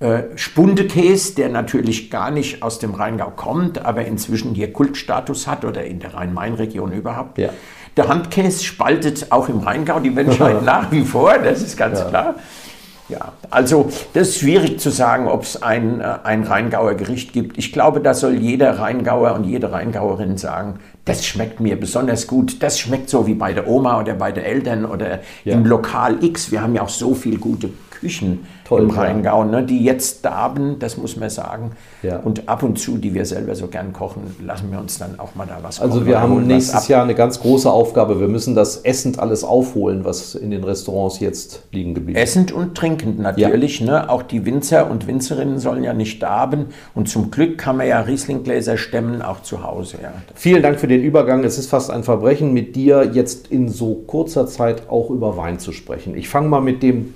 Äh, Spundekäse, der natürlich gar nicht aus dem Rheingau kommt, aber inzwischen hier Kultstatus hat oder in der Rhein-Main-Region überhaupt. Ja. Der Handkäse spaltet auch im Rheingau die Menschheit nach wie vor, das ist ganz ja. klar. Ja, also das ist schwierig zu sagen, ob es ein, äh, ein Rheingauer Gericht gibt. Ich glaube, da soll jeder Rheingauer und jede Rheingauerin sagen, das schmeckt mir besonders gut. Das schmeckt so wie bei der Oma oder bei den Eltern oder ja. im Lokal X. Wir haben ja auch so viele gute Küchen Toll, im Rheingau, ne, die jetzt darben, das muss man sagen. Ja. Und ab und zu, die wir selber so gern kochen, lassen wir uns dann auch mal da was Also wir haben nächstes Jahr eine ganz große Aufgabe. Wir müssen das essend alles aufholen, was in den Restaurants jetzt liegen geblieben ist. Essend und trinkend natürlich. Ja. Ne? Auch die Winzer und Winzerinnen sollen ja nicht darben. Und zum Glück kann man ja Rieslinggläser stemmen, auch zu Hause. Ja. Vielen Dank für den Übergang. Es ist fast ein Verbrechen, mit dir jetzt in so kurzer Zeit auch über Wein zu sprechen. Ich fange mal mit dem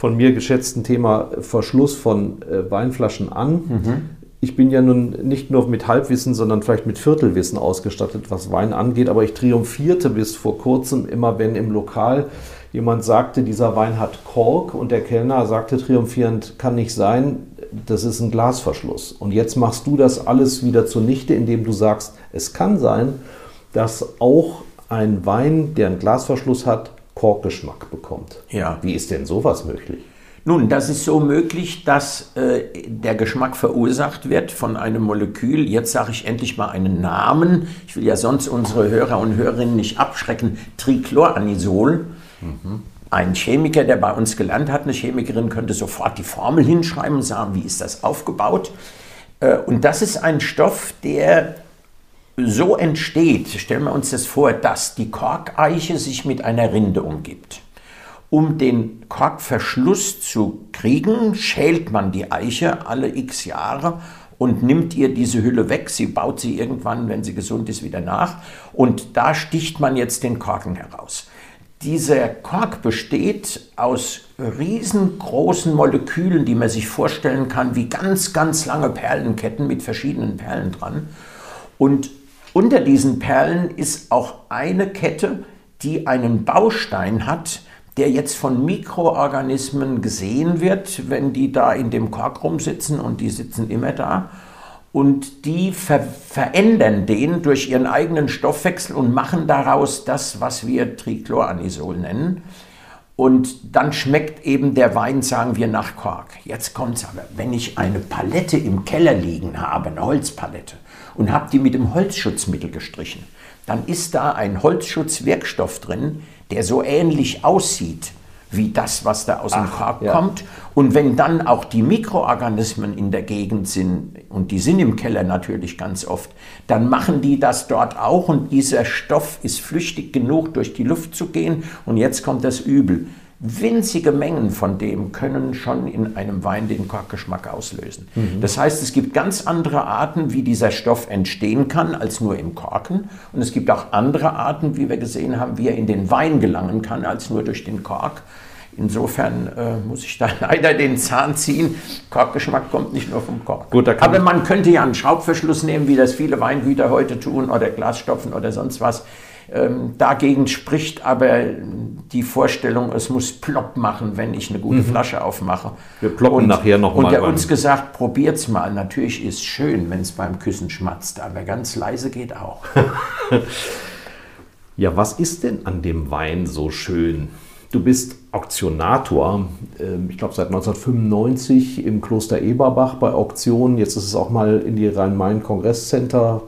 von mir geschätzten Thema Verschluss von äh, Weinflaschen an. Mhm. Ich bin ja nun nicht nur mit Halbwissen, sondern vielleicht mit Viertelwissen ausgestattet, was Wein angeht, aber ich triumphierte bis vor kurzem immer, wenn im Lokal jemand sagte, dieser Wein hat Kork und der Kellner sagte triumphierend, kann nicht sein, das ist ein Glasverschluss. Und jetzt machst du das alles wieder zunichte, indem du sagst, es kann sein, dass auch ein Wein, der einen Glasverschluss hat, Korkgeschmack bekommt. Ja. Wie ist denn sowas möglich? Nun, das ist so möglich, dass äh, der Geschmack verursacht wird von einem Molekül. Jetzt sage ich endlich mal einen Namen. Ich will ja sonst unsere Hörer und Hörerinnen nicht abschrecken. Trichloranisol. Mhm. Ein Chemiker, der bei uns gelernt hat, eine Chemikerin, könnte sofort die Formel hinschreiben und sagen, wie ist das aufgebaut. Äh, und das ist ein Stoff, der so entsteht, stellen wir uns das vor, dass die Korkeiche sich mit einer Rinde umgibt. Um den Korkverschluss zu kriegen, schält man die Eiche alle x Jahre und nimmt ihr diese Hülle weg. Sie baut sie irgendwann, wenn sie gesund ist, wieder nach. Und da sticht man jetzt den Korken heraus. Dieser Kork besteht aus riesengroßen Molekülen, die man sich vorstellen kann, wie ganz, ganz lange Perlenketten mit verschiedenen Perlen dran. Und unter diesen Perlen ist auch eine Kette, die einen Baustein hat, der jetzt von Mikroorganismen gesehen wird, wenn die da in dem Kork rumsitzen und die sitzen immer da. Und die ver verändern den durch ihren eigenen Stoffwechsel und machen daraus das, was wir Trichloranisol nennen. Und dann schmeckt eben der Wein, sagen wir, nach Kork. Jetzt kommt es aber, wenn ich eine Palette im Keller liegen habe, eine Holzpalette, und habe die mit dem Holzschutzmittel gestrichen, dann ist da ein Holzschutzwirkstoff drin, der so ähnlich aussieht wie das, was da aus Ach, dem Kork ja. kommt. Und wenn dann auch die Mikroorganismen in der Gegend sind, und die sind im Keller natürlich ganz oft, dann machen die das dort auch und dieser Stoff ist flüchtig genug, durch die Luft zu gehen. Und jetzt kommt das Übel. Winzige Mengen von dem können schon in einem Wein den Korkgeschmack auslösen. Mhm. Das heißt, es gibt ganz andere Arten, wie dieser Stoff entstehen kann, als nur im Korken. Und es gibt auch andere Arten, wie wir gesehen haben, wie er in den Wein gelangen kann, als nur durch den Kork. Insofern äh, muss ich da leider den Zahn ziehen. Korkgeschmack kommt nicht nur vom Kork. Gut, Aber man könnte ja einen Schraubverschluss nehmen, wie das viele Weingüter heute tun, oder Glasstopfen oder sonst was. Ähm, dagegen spricht aber die Vorstellung, es muss plopp machen, wenn ich eine gute mhm. Flasche aufmache. Wir ploppen und, nachher nochmal. Und er uns gesagt, probiert's mal. Natürlich ist es schön, wenn es beim Küssen schmatzt, aber ganz leise geht auch. ja, was ist denn an dem Wein so schön? Du bist Auktionator, ähm, ich glaube seit 1995 im Kloster Eberbach bei Auktionen. Jetzt ist es auch mal in die Rhein-Main-Kongresscenter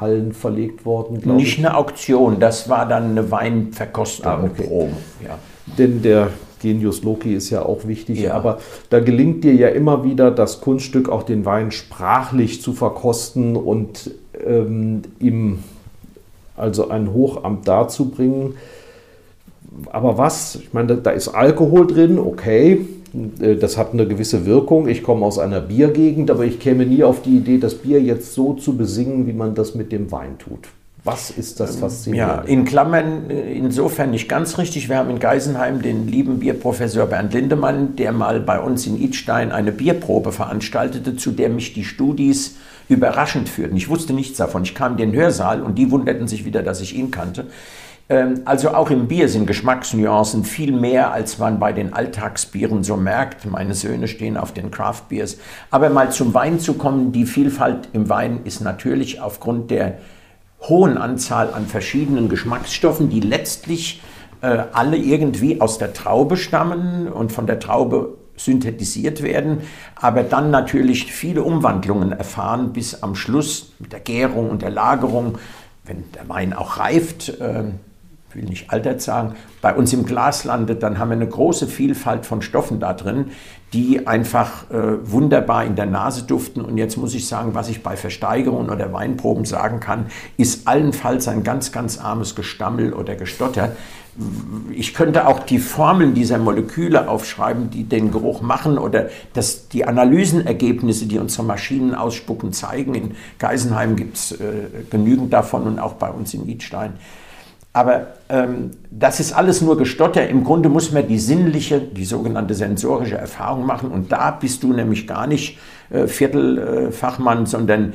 Hallen verlegt worden. Nicht ich. eine Auktion, das war dann eine Weinverkostung. Ah, okay. Ja. Denn der Genius Loki ist ja auch wichtig, ja. aber da gelingt dir ja immer wieder, das Kunststück auch den Wein sprachlich zu verkosten und ähm, ihm also ein Hochamt darzubringen. Aber was? Ich meine, da ist Alkohol drin, okay, das hat eine gewisse Wirkung. Ich komme aus einer Biergegend, aber ich käme nie auf die Idee, das Bier jetzt so zu besingen, wie man das mit dem Wein tut. Was ist das Faszinierende? Ja, in Klammern äh, insofern nicht ganz richtig. Wir haben in Geisenheim den lieben Bierprofessor Bernd Lindemann, der mal bei uns in Idstein eine Bierprobe veranstaltete, zu der mich die Studis überraschend führten. Ich wusste nichts davon. Ich kam in den Hörsaal und die wunderten sich wieder, dass ich ihn kannte. Ähm, also auch im Bier sind Geschmacksnuancen viel mehr, als man bei den Alltagsbieren so merkt. Meine Söhne stehen auf den Craft Beers. Aber mal zum Wein zu kommen, die Vielfalt im Wein ist natürlich aufgrund der hohen Anzahl an verschiedenen Geschmacksstoffen, die letztlich äh, alle irgendwie aus der Traube stammen und von der Traube synthetisiert werden, aber dann natürlich viele Umwandlungen erfahren bis am Schluss mit der Gärung und der Lagerung, wenn der Wein auch reift. Äh, ich will nicht altert sagen, bei uns im Glas landet, dann haben wir eine große Vielfalt von Stoffen da drin, die einfach äh, wunderbar in der Nase duften. Und jetzt muss ich sagen, was ich bei Versteigerungen oder Weinproben sagen kann, ist allenfalls ein ganz, ganz armes Gestammel oder Gestotter. Ich könnte auch die Formeln dieser Moleküle aufschreiben, die den Geruch machen oder das, die Analysenergebnisse, die unsere Maschinen ausspucken, zeigen. In Geisenheim gibt es äh, genügend davon und auch bei uns in Idstein. Aber ähm, das ist alles nur Gestotter. Im Grunde muss man die sinnliche, die sogenannte sensorische Erfahrung machen. Und da bist du nämlich gar nicht äh, Viertelfachmann, äh, sondern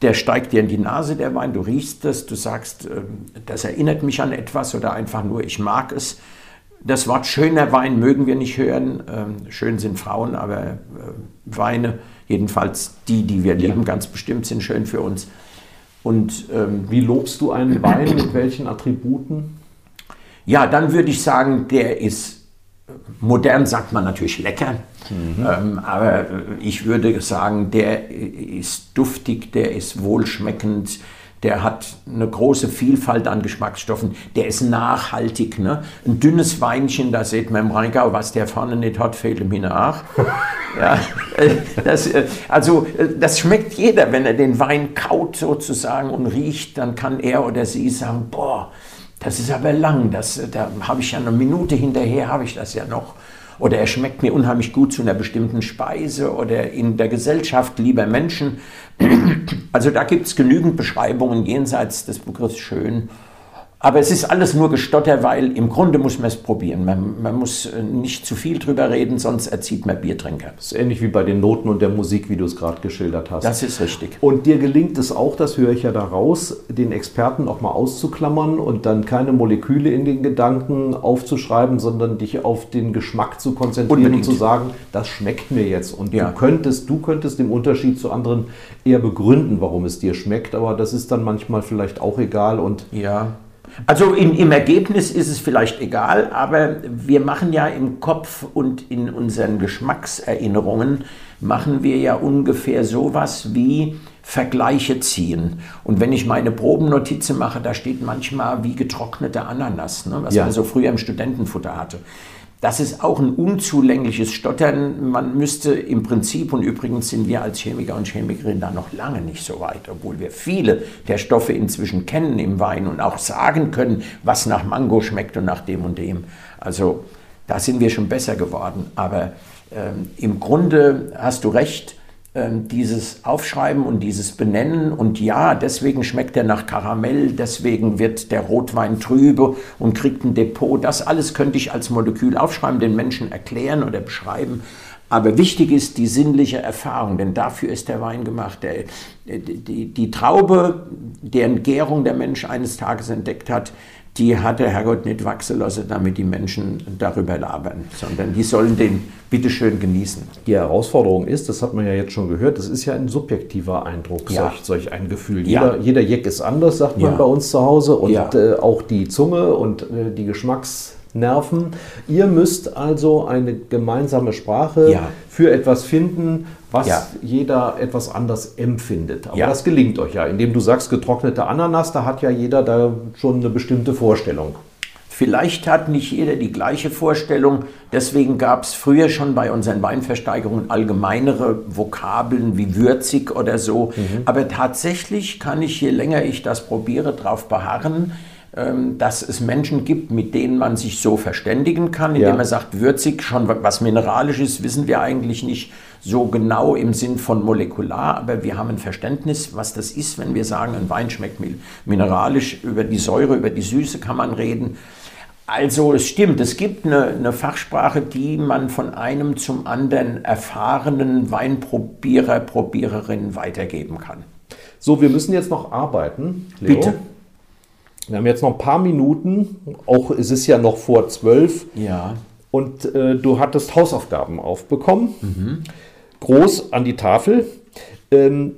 der steigt dir in die Nase, der Wein. Du riechst es, du sagst, äh, das erinnert mich an etwas oder einfach nur, ich mag es. Das Wort schöner Wein mögen wir nicht hören. Ähm, schön sind Frauen, aber äh, Weine, jedenfalls die, die wir lieben, ganz bestimmt sind schön für uns. Und ähm, wie lobst du einen Wein? Mit welchen Attributen? Ja, dann würde ich sagen, der ist modern, sagt man natürlich lecker. Mhm. Ähm, aber ich würde sagen, der ist duftig, der ist wohlschmeckend, der hat eine große Vielfalt an Geschmacksstoffen, der ist nachhaltig. Ne? Ein dünnes Weinchen, da sieht man im Rheingau, was der vorne nicht hat, fehlt ihm nach. ja, äh, das, äh, also äh, das schmeckt jeder, wenn er den Wein kaut sozusagen und riecht, dann kann er oder sie sagen, boah, das ist aber lang, das, da habe ich ja eine Minute hinterher, habe ich das ja noch oder er schmeckt mir unheimlich gut zu einer bestimmten Speise oder in der Gesellschaft lieber Menschen. Also da gibt es genügend Beschreibungen jenseits des Begriffs schön aber es ist alles nur Gestotter, weil im Grunde muss man es probieren. Man, man, muss äh, nicht zu viel drüber reden, sonst erzieht man Biertrinker. Das ist ähnlich wie bei den Noten und der Musik, wie du es gerade geschildert hast. Das ist richtig. Und dir gelingt es auch, das höre ich ja daraus, den Experten auch mal auszuklammern und dann keine Moleküle in den Gedanken aufzuschreiben, sondern dich auf den Geschmack zu konzentrieren Unbedingt. und zu sagen, das schmeckt mir jetzt. Und ja. du könntest, du könntest im Unterschied zu anderen eher begründen, warum es dir schmeckt, aber das ist dann manchmal vielleicht auch egal und ja. Also in, im Ergebnis ist es vielleicht egal, aber wir machen ja im Kopf und in unseren Geschmackserinnerungen, machen wir ja ungefähr sowas wie Vergleiche ziehen. Und wenn ich meine Probennotizen mache, da steht manchmal wie getrocknete Ananas, ne, was ja. man so früher im Studentenfutter hatte. Das ist auch ein unzulängliches Stottern. Man müsste im Prinzip, und übrigens sind wir als Chemiker und Chemikerin da noch lange nicht so weit, obwohl wir viele der Stoffe inzwischen kennen im Wein und auch sagen können, was nach Mango schmeckt und nach dem und dem. Also da sind wir schon besser geworden. Aber ähm, im Grunde hast du recht, dieses Aufschreiben und dieses Benennen und ja, deswegen schmeckt er nach Karamell, deswegen wird der Rotwein trübe und kriegt ein Depot. Das alles könnte ich als Molekül aufschreiben, den Menschen erklären oder beschreiben. Aber wichtig ist die sinnliche Erfahrung, denn dafür ist der Wein gemacht. Der, die, die, die Traube, deren Gärung der Mensch eines Tages entdeckt hat, die hat der Herrgott nicht wachsen lassen, damit die Menschen darüber labern, sondern die sollen den bitteschön genießen. Die Herausforderung ist, das hat man ja jetzt schon gehört, das ist ja ein subjektiver Eindruck, ja. solch, solch, ein Gefühl. Jeder, ja. jeder Jeck ist anders, sagt man ja. bei uns zu Hause, und äh, auch die Zunge und äh, die Geschmacks Nerven. Ihr müsst also eine gemeinsame Sprache Ja. für etwas finden, was Ja. jeder etwas anders empfindet. Aber Ja. das gelingt euch ja, indem du sagst, getrocknete Ananas, da hat ja jeder da schon eine bestimmte Vorstellung. Vielleicht hat nicht jeder die gleiche Vorstellung. Deswegen gab es früher schon bei unseren Weinversteigerungen allgemeinere Vokabeln wie würzig oder so. Aber tatsächlich kann ich, je länger ich das probiere, darauf beharren, dass es Menschen gibt, mit denen man sich so verständigen kann, indem Ja. man sagt, würzig, schon was mineralisch ist, wissen wir eigentlich nicht so genau im Sinn von molekular, aber wir haben ein Verständnis, was das ist, wenn wir sagen, ein Wein schmeckt mineralisch, über die Säure, über die Süße kann man reden. Also es stimmt, es gibt eine, eine Fachsprache, die man von einem zum anderen erfahrenen Weinprobierer, Probiererin weitergeben kann. So, wir müssen jetzt noch arbeiten. Leo. Bitte. Wir haben jetzt noch ein paar Minuten, auch es ist ja noch vor zwölf. Ja. Und äh, du hattest Hausaufgaben aufbekommen, groß an die Tafel. Ähm,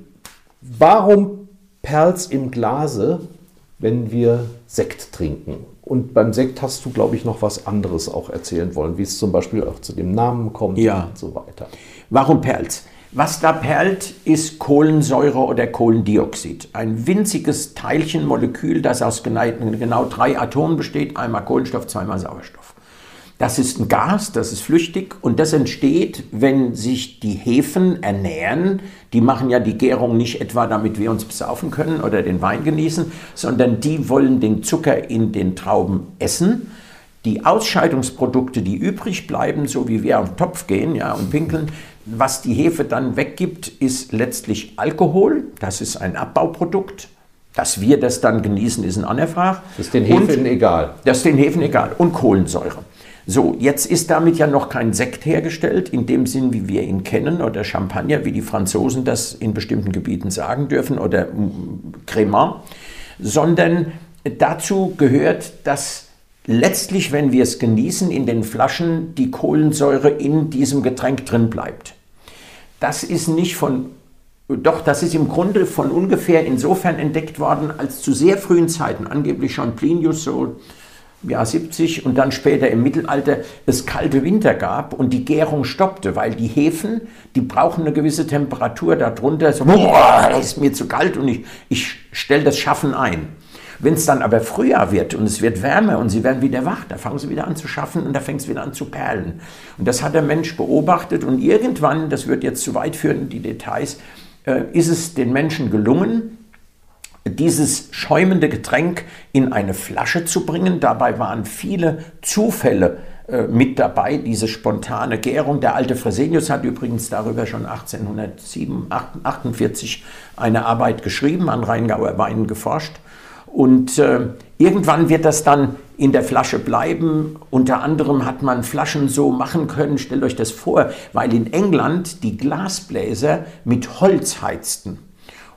warum perlt's im Glase, wenn wir Sekt trinken? Und beim Sekt hast du, glaube ich, noch was anderes auch erzählen wollen, wie es zum Beispiel auch zu dem Namen kommt Ja. und so weiter. Warum perlt's? Was da perlt, ist Kohlensäure oder Kohlendioxid. Ein winziges Teilchenmolekül, das aus genau drei Atomen besteht, einmal Kohlenstoff, zweimal Sauerstoff. Das ist ein Gas, das ist flüchtig und das entsteht, wenn sich die Hefen ernähren. Die machen ja die Gärung nicht etwa, damit wir uns besaufen können oder den Wein genießen, sondern die wollen den Zucker in den Trauben essen. Die Ausscheidungsprodukte, die übrig bleiben, so wie wir auf den Topf gehen ja, und pinkeln, was die Hefe dann weggibt, ist letztlich Alkohol. Das ist ein Abbauprodukt. Dass wir das dann genießen, ist ein anderer Frage. Das ist den Und- Hefen egal. das ist den Hefen egal. Und Kohlensäure. So, jetzt ist damit ja noch kein Sekt hergestellt, in dem Sinn, wie wir ihn kennen, oder Champagner, wie die Franzosen das in bestimmten Gebieten sagen dürfen, oder mm, Cremant, sondern dazu gehört, dass letztlich, wenn wir es genießen, in den Flaschen die Kohlensäure in diesem Getränk drin bleibt. Das ist nicht von, doch, das ist im Grunde von ungefähr insofern entdeckt worden, als zu sehr frühen Zeiten, angeblich schon Plinius so ja, 70 und dann später im Mittelalter es kalte Winter gab und die Gärung stoppte, weil die Hefen, die brauchen eine gewisse Temperatur darunter, so, boah, ist mir zu kalt und ich, ich stelle das Schaffen ein. Wenn es dann aber Frühjahr wird und es wird wärmer und sie werden wieder wach, da fangen sie wieder an zu schaffen und da fängt es wieder an zu perlen. Und das hat der Mensch beobachtet und irgendwann, das wird jetzt zu weit führen, die Details, äh, ist es den Menschen gelungen, dieses schäumende Getränk in eine Flasche zu bringen. Dabei waren viele Zufälle äh, mit dabei, diese spontane Gärung. Der alte Fresenius hat übrigens darüber schon 1848 eine Arbeit geschrieben, an Rheingauer Weinen geforscht. Und äh, irgendwann wird das dann in der Flasche bleiben. Unter anderem hat man Flaschen so machen können, stellt euch das vor, weil in England die Glasbläser mit Holz heizten.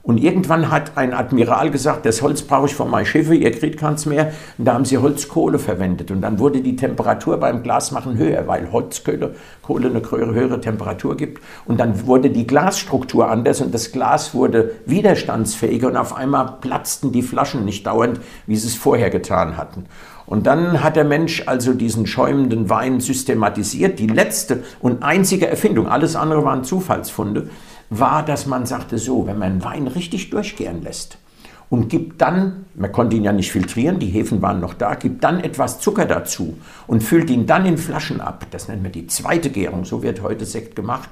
Und irgendwann hat ein Admiral gesagt, das Holz brauche ich für meine Schiffe, ihr kriegt keins mehr. Und da haben sie Holzkohle verwendet. Und dann wurde die Temperatur beim Glasmachen höher, weil Holzkohle Kohle eine höhere, höhere Temperatur gibt. Und dann wurde die Glasstruktur anders und das Glas wurde widerstandsfähiger und auf einmal platzten die Flaschen nicht dauernd, wie sie es vorher getan hatten. Und dann hat der Mensch also diesen schäumenden Wein systematisiert. Die letzte und einzige Erfindung, alles andere waren Zufallsfunde, war, dass man sagte, so, wenn man Wein richtig durchgären lässt und gibt dann, man konnte ihn ja nicht filtrieren, die Hefen waren noch da, gibt dann etwas Zucker dazu und füllt ihn dann in Flaschen ab. Das nennt man die zweite Gärung, so wird heute Sekt gemacht.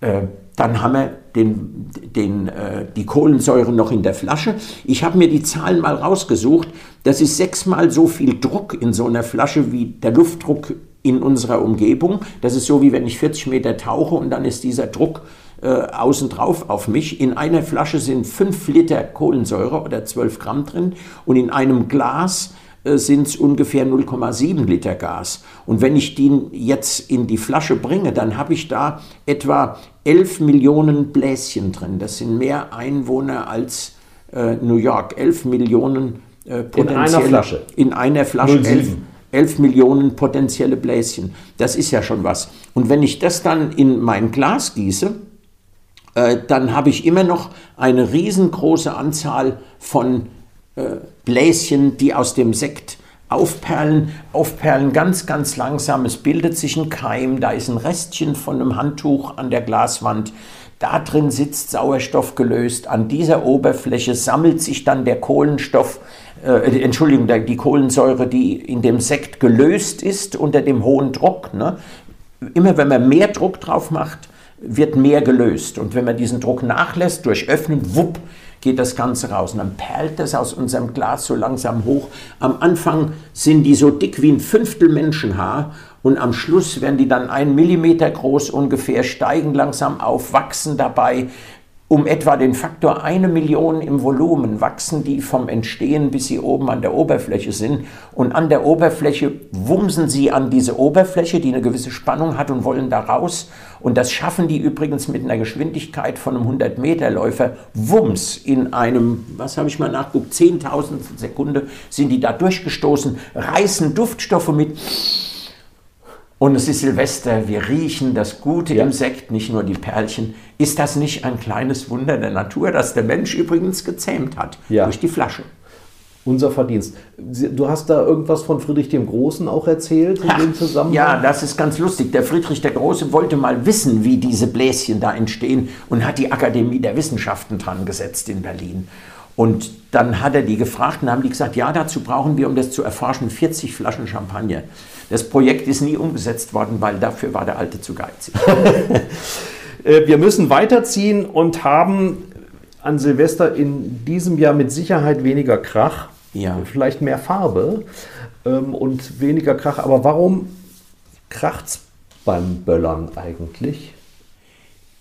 Äh, dann haben wir den, den, äh, die Kohlensäure noch in der Flasche. Ich habe mir die Zahlen mal rausgesucht. Das ist sechsmal so viel Druck in so einer Flasche wie der Luftdruck in unserer Umgebung. Das ist so, wie wenn ich 40 Meter tauche und dann ist dieser Druck äh, außen drauf auf mich. In einer Flasche sind 5 Liter Kohlensäure oder 12 Gramm drin und in einem Glas äh, sind es ungefähr 0,7 Liter Gas. Und wenn ich den jetzt in die Flasche bringe, dann habe ich da etwa 11 Millionen Bläschen drin. Das sind mehr Einwohner als äh, New York. 11 Millionen äh, potenzielle- Flasche? In einer Flasche 0,7. 11, 11 Millionen potenzielle Bläschen. Das ist ja schon was. Und wenn ich das dann in mein Glas gieße, äh, dann habe ich immer noch eine riesengroße Anzahl von äh, Bläschen, die aus dem Sekt aufperlen, aufperlen ganz, ganz langsam. Es bildet sich ein Keim, da ist ein Restchen von einem Handtuch an der Glaswand. Da drin sitzt Sauerstoff gelöst. An dieser Oberfläche sammelt sich dann der Kohlenstoff, äh, Entschuldigung, die Kohlensäure, die in dem Sekt gelöst ist unter dem hohen Druck. Ne? Immer wenn man mehr Druck drauf macht, wird mehr gelöst. Und wenn man diesen Druck nachlässt, durch Öffnen, wupp, geht das Ganze raus. Und dann perlt das aus unserem Glas so langsam hoch. Am Anfang sind die so dick wie ein Fünftel Menschenhaar und am Schluss werden die dann einen Millimeter groß ungefähr, steigen langsam auf, wachsen dabei, um etwa den Faktor eine Million im Volumen wachsen die vom Entstehen, bis sie oben an der Oberfläche sind. Und an der Oberfläche wumsen sie an diese Oberfläche, die eine gewisse Spannung hat und wollen da raus. Und das schaffen die übrigens mit einer Geschwindigkeit von einem 100-Meter-Läufer. Wumms, in einem, was habe ich mal nachgeguckt, 10.000 Sekunde sind die da durchgestoßen, reißen Duftstoffe mit und es ist Silvester, wir riechen das Gute ja. im Sekt, nicht nur die Perlchen. Ist das nicht ein kleines Wunder der Natur, das der Mensch übrigens gezähmt hat ja. durch die Flasche? Unser Verdienst. Du hast da irgendwas von Friedrich dem Großen auch erzählt in dem Zusammenhang? Ja, das ist ganz lustig. Der Friedrich der Große wollte mal wissen, wie diese Bläschen da entstehen und hat die Akademie der Wissenschaften dran gesetzt in Berlin. Und dann hat er die gefragt und haben die gesagt, ja, dazu brauchen wir, um das zu erforschen, 40 Flaschen Champagner. Das Projekt ist nie umgesetzt worden, weil dafür war der Alte zu geizig. Äh, wir müssen weiterziehen und haben an Silvester in diesem Jahr mit Sicherheit weniger Krach, ja. vielleicht mehr Farbe ähm, und weniger Krach. Aber warum kracht es beim Böllern eigentlich?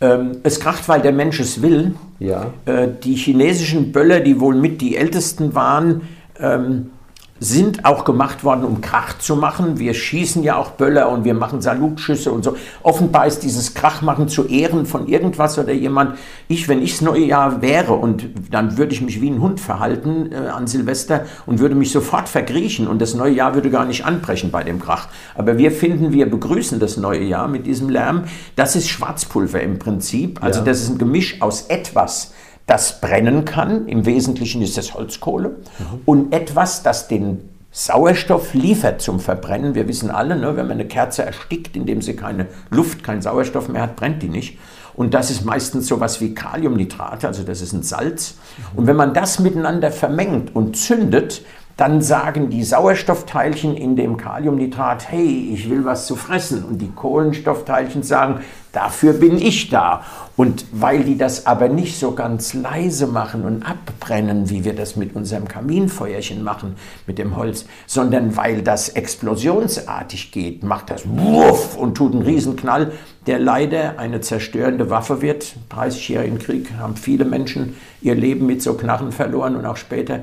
Ähm, es kracht, weil der Mensch es will. Ja. Äh, die chinesischen Böller, die wohl mit die ältesten waren, ähm, sind auch gemacht worden, um Krach zu machen. Wir schießen ja auch Böller und wir machen Salutschüsse und so. Offenbar ist dieses Krachmachen zu Ehren von irgendwas oder jemand. Ich, wenn ich das neue Jahr wäre und dann würde ich mich wie ein Hund verhalten äh, an Silvester und würde mich sofort verkriechen und das neue Jahr würde gar nicht anbrechen bei dem Krach. Aber wir finden, wir begrüßen das neue Jahr mit diesem Lärm. Das ist Schwarzpulver im Prinzip. Also ja. das ist ein Gemisch aus etwas, das brennen kann, im Wesentlichen ist es Holzkohle, mhm. und etwas, das den Sauerstoff liefert zum Verbrennen. Wir wissen alle, ne, wenn man eine Kerze erstickt, indem sie keine Luft, keinen Sauerstoff mehr hat, brennt die nicht. Und das ist meistens sowas wie Kaliumnitrat, also das ist ein Salz. Und wenn man das miteinander vermengt und zündet, dann sagen die Sauerstoffteilchen in dem Kaliumnitrat, hey, ich will was zu fressen. Und die Kohlenstoffteilchen sagen, dafür bin ich da. Und weil die das aber nicht so ganz leise machen und abbrennen, wie wir das mit unserem Kaminfeuerchen machen, mit dem Holz, sondern weil das explosionsartig geht, macht das Wuff und tut einen Riesenknall, der leider eine zerstörende Waffe wird. 30-jährigen Krieg haben viele Menschen ihr Leben mit so Knarren verloren und auch später.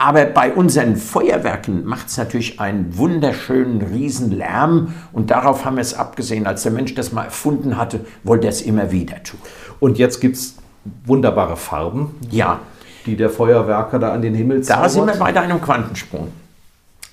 Aber bei unseren Feuerwerken macht es natürlich einen wunderschönen Riesenlärm und darauf haben wir es abgesehen. Als der Mensch das mal erfunden hatte, wollte er es immer wieder tun. Und jetzt gibt es wunderbare Farben, ja. die der Feuerwerker da an den Himmel zaubert. Da sind wir bei einem Quantensprung.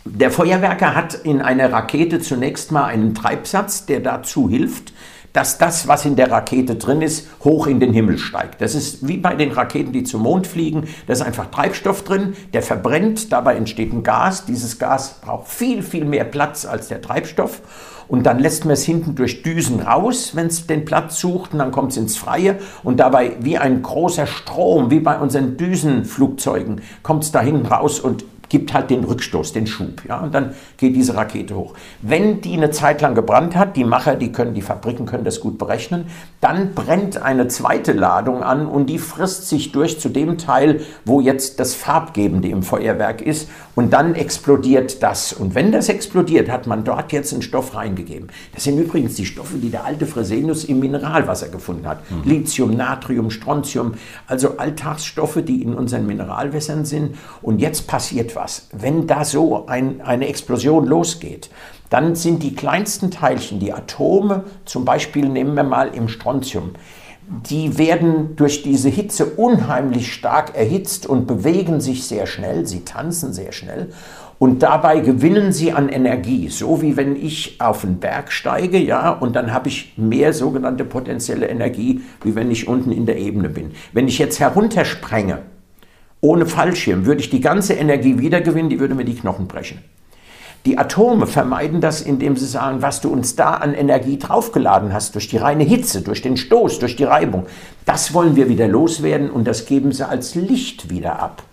Der Feuerwerker hat in einer Rakete zunächst mal einen Treibsatz, der dazu hilft, dass das, was in der Rakete drin ist, hoch in den Himmel steigt. Das ist wie bei den Raketen, die zum Mond fliegen. Da ist einfach Treibstoff drin, der verbrennt, dabei entsteht ein Gas. Dieses Gas braucht viel, viel mehr Platz als der Treibstoff. Und dann lässt man es hinten durch Düsen raus, wenn es den Platz sucht, und dann kommt es ins Freie. Und dabei wie ein großer Strom, wie bei unseren Düsenflugzeugen, kommt es da hinten raus und gibt halt den Rückstoß, den Schub. Ja, und dann geht diese Rakete hoch. Wenn die eine Zeit lang gebrannt hat, die Macher, die können, die Fabriken können das gut berechnen, dann brennt eine zweite Ladung an und die frisst sich durch zu dem Teil, wo jetzt das Farbgebende im Feuerwerk ist und dann explodiert das. Und wenn das explodiert, hat man dort jetzt einen Stoff reingegeben. Das sind übrigens die Stoffe, die der alte Fresenius im Mineralwasser gefunden hat. Mhm. Lithium, Natrium, Strontium, also Alltagsstoffe, die in unseren Mineralwässern sind. Und jetzt passiert etwas. Wenn da so ein, eine Explosion losgeht, dann sind die kleinsten Teilchen, die Atome, zum Beispiel nehmen wir mal im Strontium, die werden durch diese Hitze unheimlich stark erhitzt und bewegen sich sehr schnell, sie tanzen sehr schnell und dabei gewinnen sie an Energie, so wie wenn ich auf einen Berg steige, ja, und dann habe ich mehr sogenannte potenzielle Energie, wie wenn ich unten in der Ebene bin. Wenn ich jetzt heruntersprenge, ohne Fallschirm würde ich die ganze Energie wiedergewinnen, die würde mir die Knochen brechen. Die Atome vermeiden das, indem sie sagen, was du uns da an Energie draufgeladen hast, durch die reine Hitze, durch den Stoß, durch die Reibung, das wollen wir wieder loswerden und das geben sie als Licht wieder ab.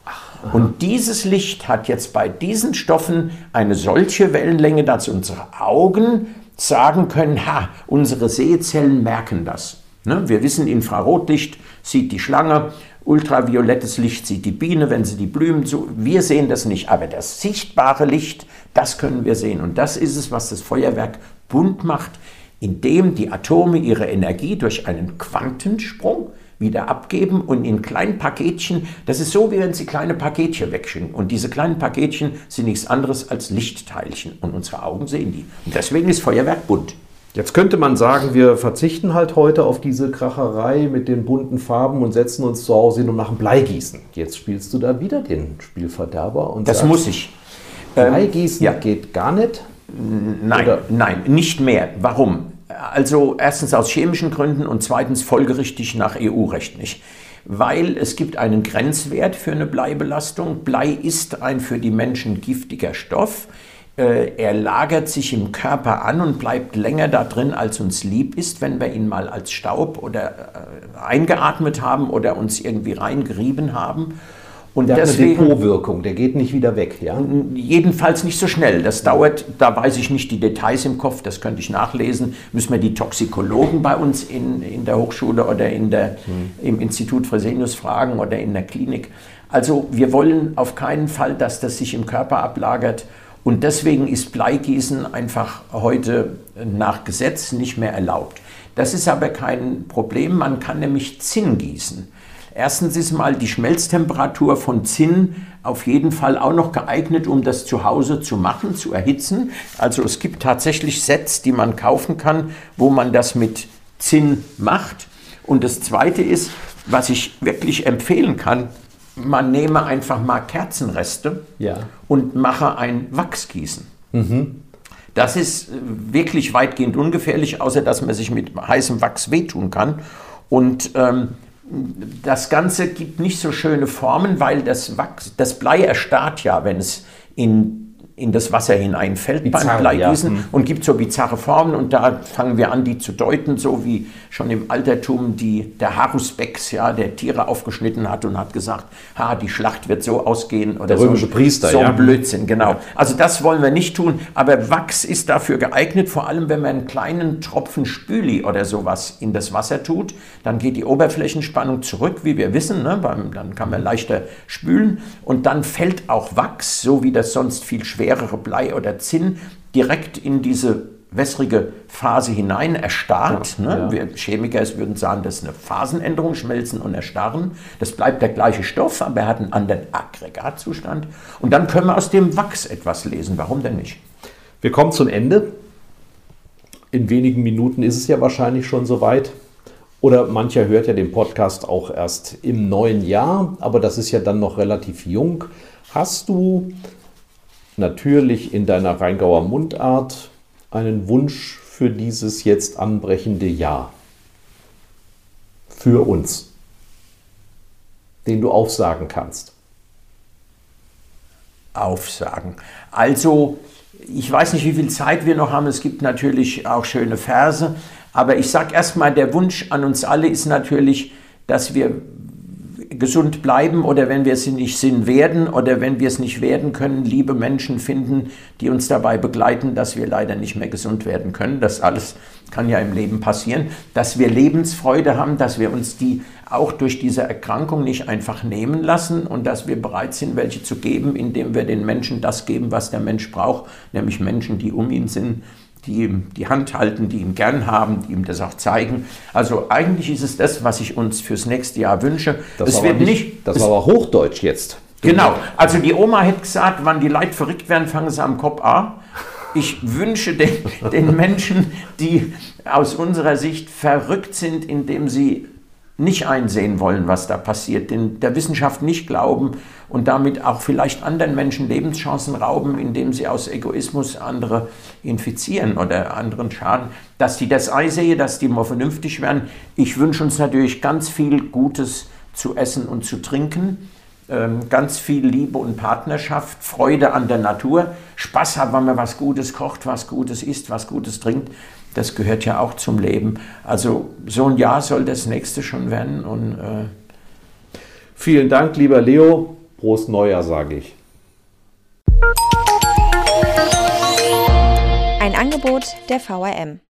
Und dieses Licht hat jetzt bei diesen Stoffen eine solche Wellenlänge, dass unsere Augen sagen können, ha, unsere Sehzellen merken das. Ne? Wir wissen, Infrarotlicht sieht die Schlange, ultraviolettes Licht sieht die Biene, wenn sie die Blumen so. Wir sehen das nicht, aber das sichtbare Licht, das können wir sehen. Und das ist es, was das Feuerwerk bunt macht, indem die Atome ihre Energie durch einen Quantensprung wieder abgeben und in kleinen Paketchen, das ist so, wie wenn Sie kleine Paketchen wegschicken. Und diese kleinen Paketchen sind nichts anderes als Lichtteilchen. Und unsere Augen sehen die. Und deswegen ist Feuerwerk bunt. Jetzt könnte man sagen, wir verzichten halt heute auf diese Kracherei mit den bunten Farben und setzen uns zu Hause hin und machen Bleigießen. Jetzt spielst du da wieder den Spielverderber und Das sagst, muss ich. Bleigießen ja. geht gar nicht. Nein, Oder- nein, nicht mehr. Warum? Also erstens aus chemischen Gründen und zweitens folgerichtig nach EU-Recht nicht. Weil es gibt einen Grenzwert für eine Bleibelastung. Blei ist ein für die Menschen giftiger Stoff. Äh, Er lagert sich im Körper an und bleibt länger da drin, als uns lieb ist, wenn wir ihn mal als Staub oder äh, eingeatmet haben oder uns irgendwie reingerieben haben. Und Der deswegen, hat eine Depotwirkung, der geht nicht wieder weg. Ja? Jedenfalls nicht so schnell. Das dauert, da weiß ich nicht die Details im Kopf, das könnte ich nachlesen. Müssen wir die Toxikologen bei uns in, in der Hochschule oder in der, im Institut Fresenius fragen oder in der Klinik. Also wir wollen auf keinen Fall, dass das sich im Körper ablagert. Und deswegen ist Bleigießen einfach heute nach Gesetz nicht mehr erlaubt. Das ist aber kein Problem. Man kann nämlich Zinn gießen. Erstens ist mal die Schmelztemperatur von Zinn auf jeden Fall auch noch geeignet, um das zu Hause zu machen, zu erhitzen. Also es gibt tatsächlich Sets, die man kaufen kann, wo man das mit Zinn macht. Und das Zweite ist, was ich wirklich empfehlen kann, man nehme einfach mal Kerzenreste Ja. und mache ein Wachsgießen. Das ist äh, wirklich weitgehend ungefährlich, außer dass man sich mit heißem Wachs wehtun kann. Und ähm, das Ganze gibt nicht so schöne Formen, weil das Wachs, das Blei erstarrt ja, wenn es in, in das Wasser hineinfällt Bizarr, beim Bleigießen ja. Hm. und gibt so bizarre Formen und da fangen wir an, die zu deuten, so wie schon im Altertum die, der Haruspex, ja, der Tiere aufgeschnitten hat und hat gesagt, ha, die Schlacht wird so ausgehen oder Der römische so, Priester, so ja. ein Blödsinn, genau. Also das wollen wir nicht tun, aber Wachs ist dafür geeignet, vor allem wenn man einen kleinen Tropfen Spüli oder sowas in das Wasser tut, dann geht die Oberflächenspannung zurück, wie wir wissen, ne? Beim, dann kann man leichter spülen und dann fällt auch Wachs, so wie das sonst viel schwerere Blei oder Zinn, direkt in diese wässrige Phase hinein, erstarrt. Ja, ne? ja. Wir Chemiker würden sagen, das ist eine Phasenänderung, schmelzen und erstarren. Das bleibt der gleiche Stoff, aber er hat einen anderen Aggregatzustand. Und dann können wir aus dem Wachs etwas lesen. Warum denn nicht? Wir kommen zum Ende. In wenigen Minuten ist es ja wahrscheinlich schon soweit. Oder mancher hört ja den Podcast auch erst im neuen Jahr, aber das ist ja dann noch relativ jung. Hast du natürlich in deiner Rheingauer Mundart einen Wunsch für dieses jetzt anbrechende Jahr? Für uns, den du aufsagen kannst. Aufsagen. Also, ich weiß nicht, wie viel Zeit wir noch haben. Es gibt natürlich auch schöne Verse. Aber ich sage erstmal, der Wunsch an uns alle ist natürlich, dass wir gesund bleiben oder wenn wir es nicht sind, werden oder wenn wir es nicht werden können, liebe Menschen finden, die uns dabei begleiten, dass wir leider nicht mehr gesund werden können. Das alles kann ja im Leben passieren. Dass wir Lebensfreude haben, dass wir uns die auch durch diese Erkrankung nicht einfach nehmen lassen und dass wir bereit sind, welche zu geben, indem wir den Menschen das geben, was der Mensch braucht, nämlich Menschen, die um ihn sind, die ihm die Hand halten, die ihn gern haben, die ihm das auch zeigen. Also eigentlich ist es das, was ich uns fürs nächste Jahr wünsche. Das es war wird aber nicht, das war aber Hochdeutsch jetzt. Genau. Also die Oma hätte gesagt, wann die Leute verrückt werden, fangen sie am Kopf an. Ich wünsche den, den Menschen, die aus unserer Sicht verrückt sind, indem sie nicht einsehen wollen, was da passiert, den, der Wissenschaft nicht glauben und damit auch vielleicht anderen Menschen Lebenschancen rauben, indem sie aus Egoismus andere infizieren oder anderen schaden, dass die das einsehe, dass die mal vernünftig werden. Ich wünsche uns natürlich ganz viel Gutes zu essen und zu trinken ähm, ganz viel Liebe und Partnerschaft, Freude an der Natur, Spaß hat, wenn man was Gutes kocht, was Gutes isst, was Gutes trinkt. Das gehört ja auch zum Leben. Also so ein Jahr soll das nächste schon werden. Und, äh Vielen Dank, lieber Leo. Prost Neujahr, sage ich. Ein Angebot der VRM.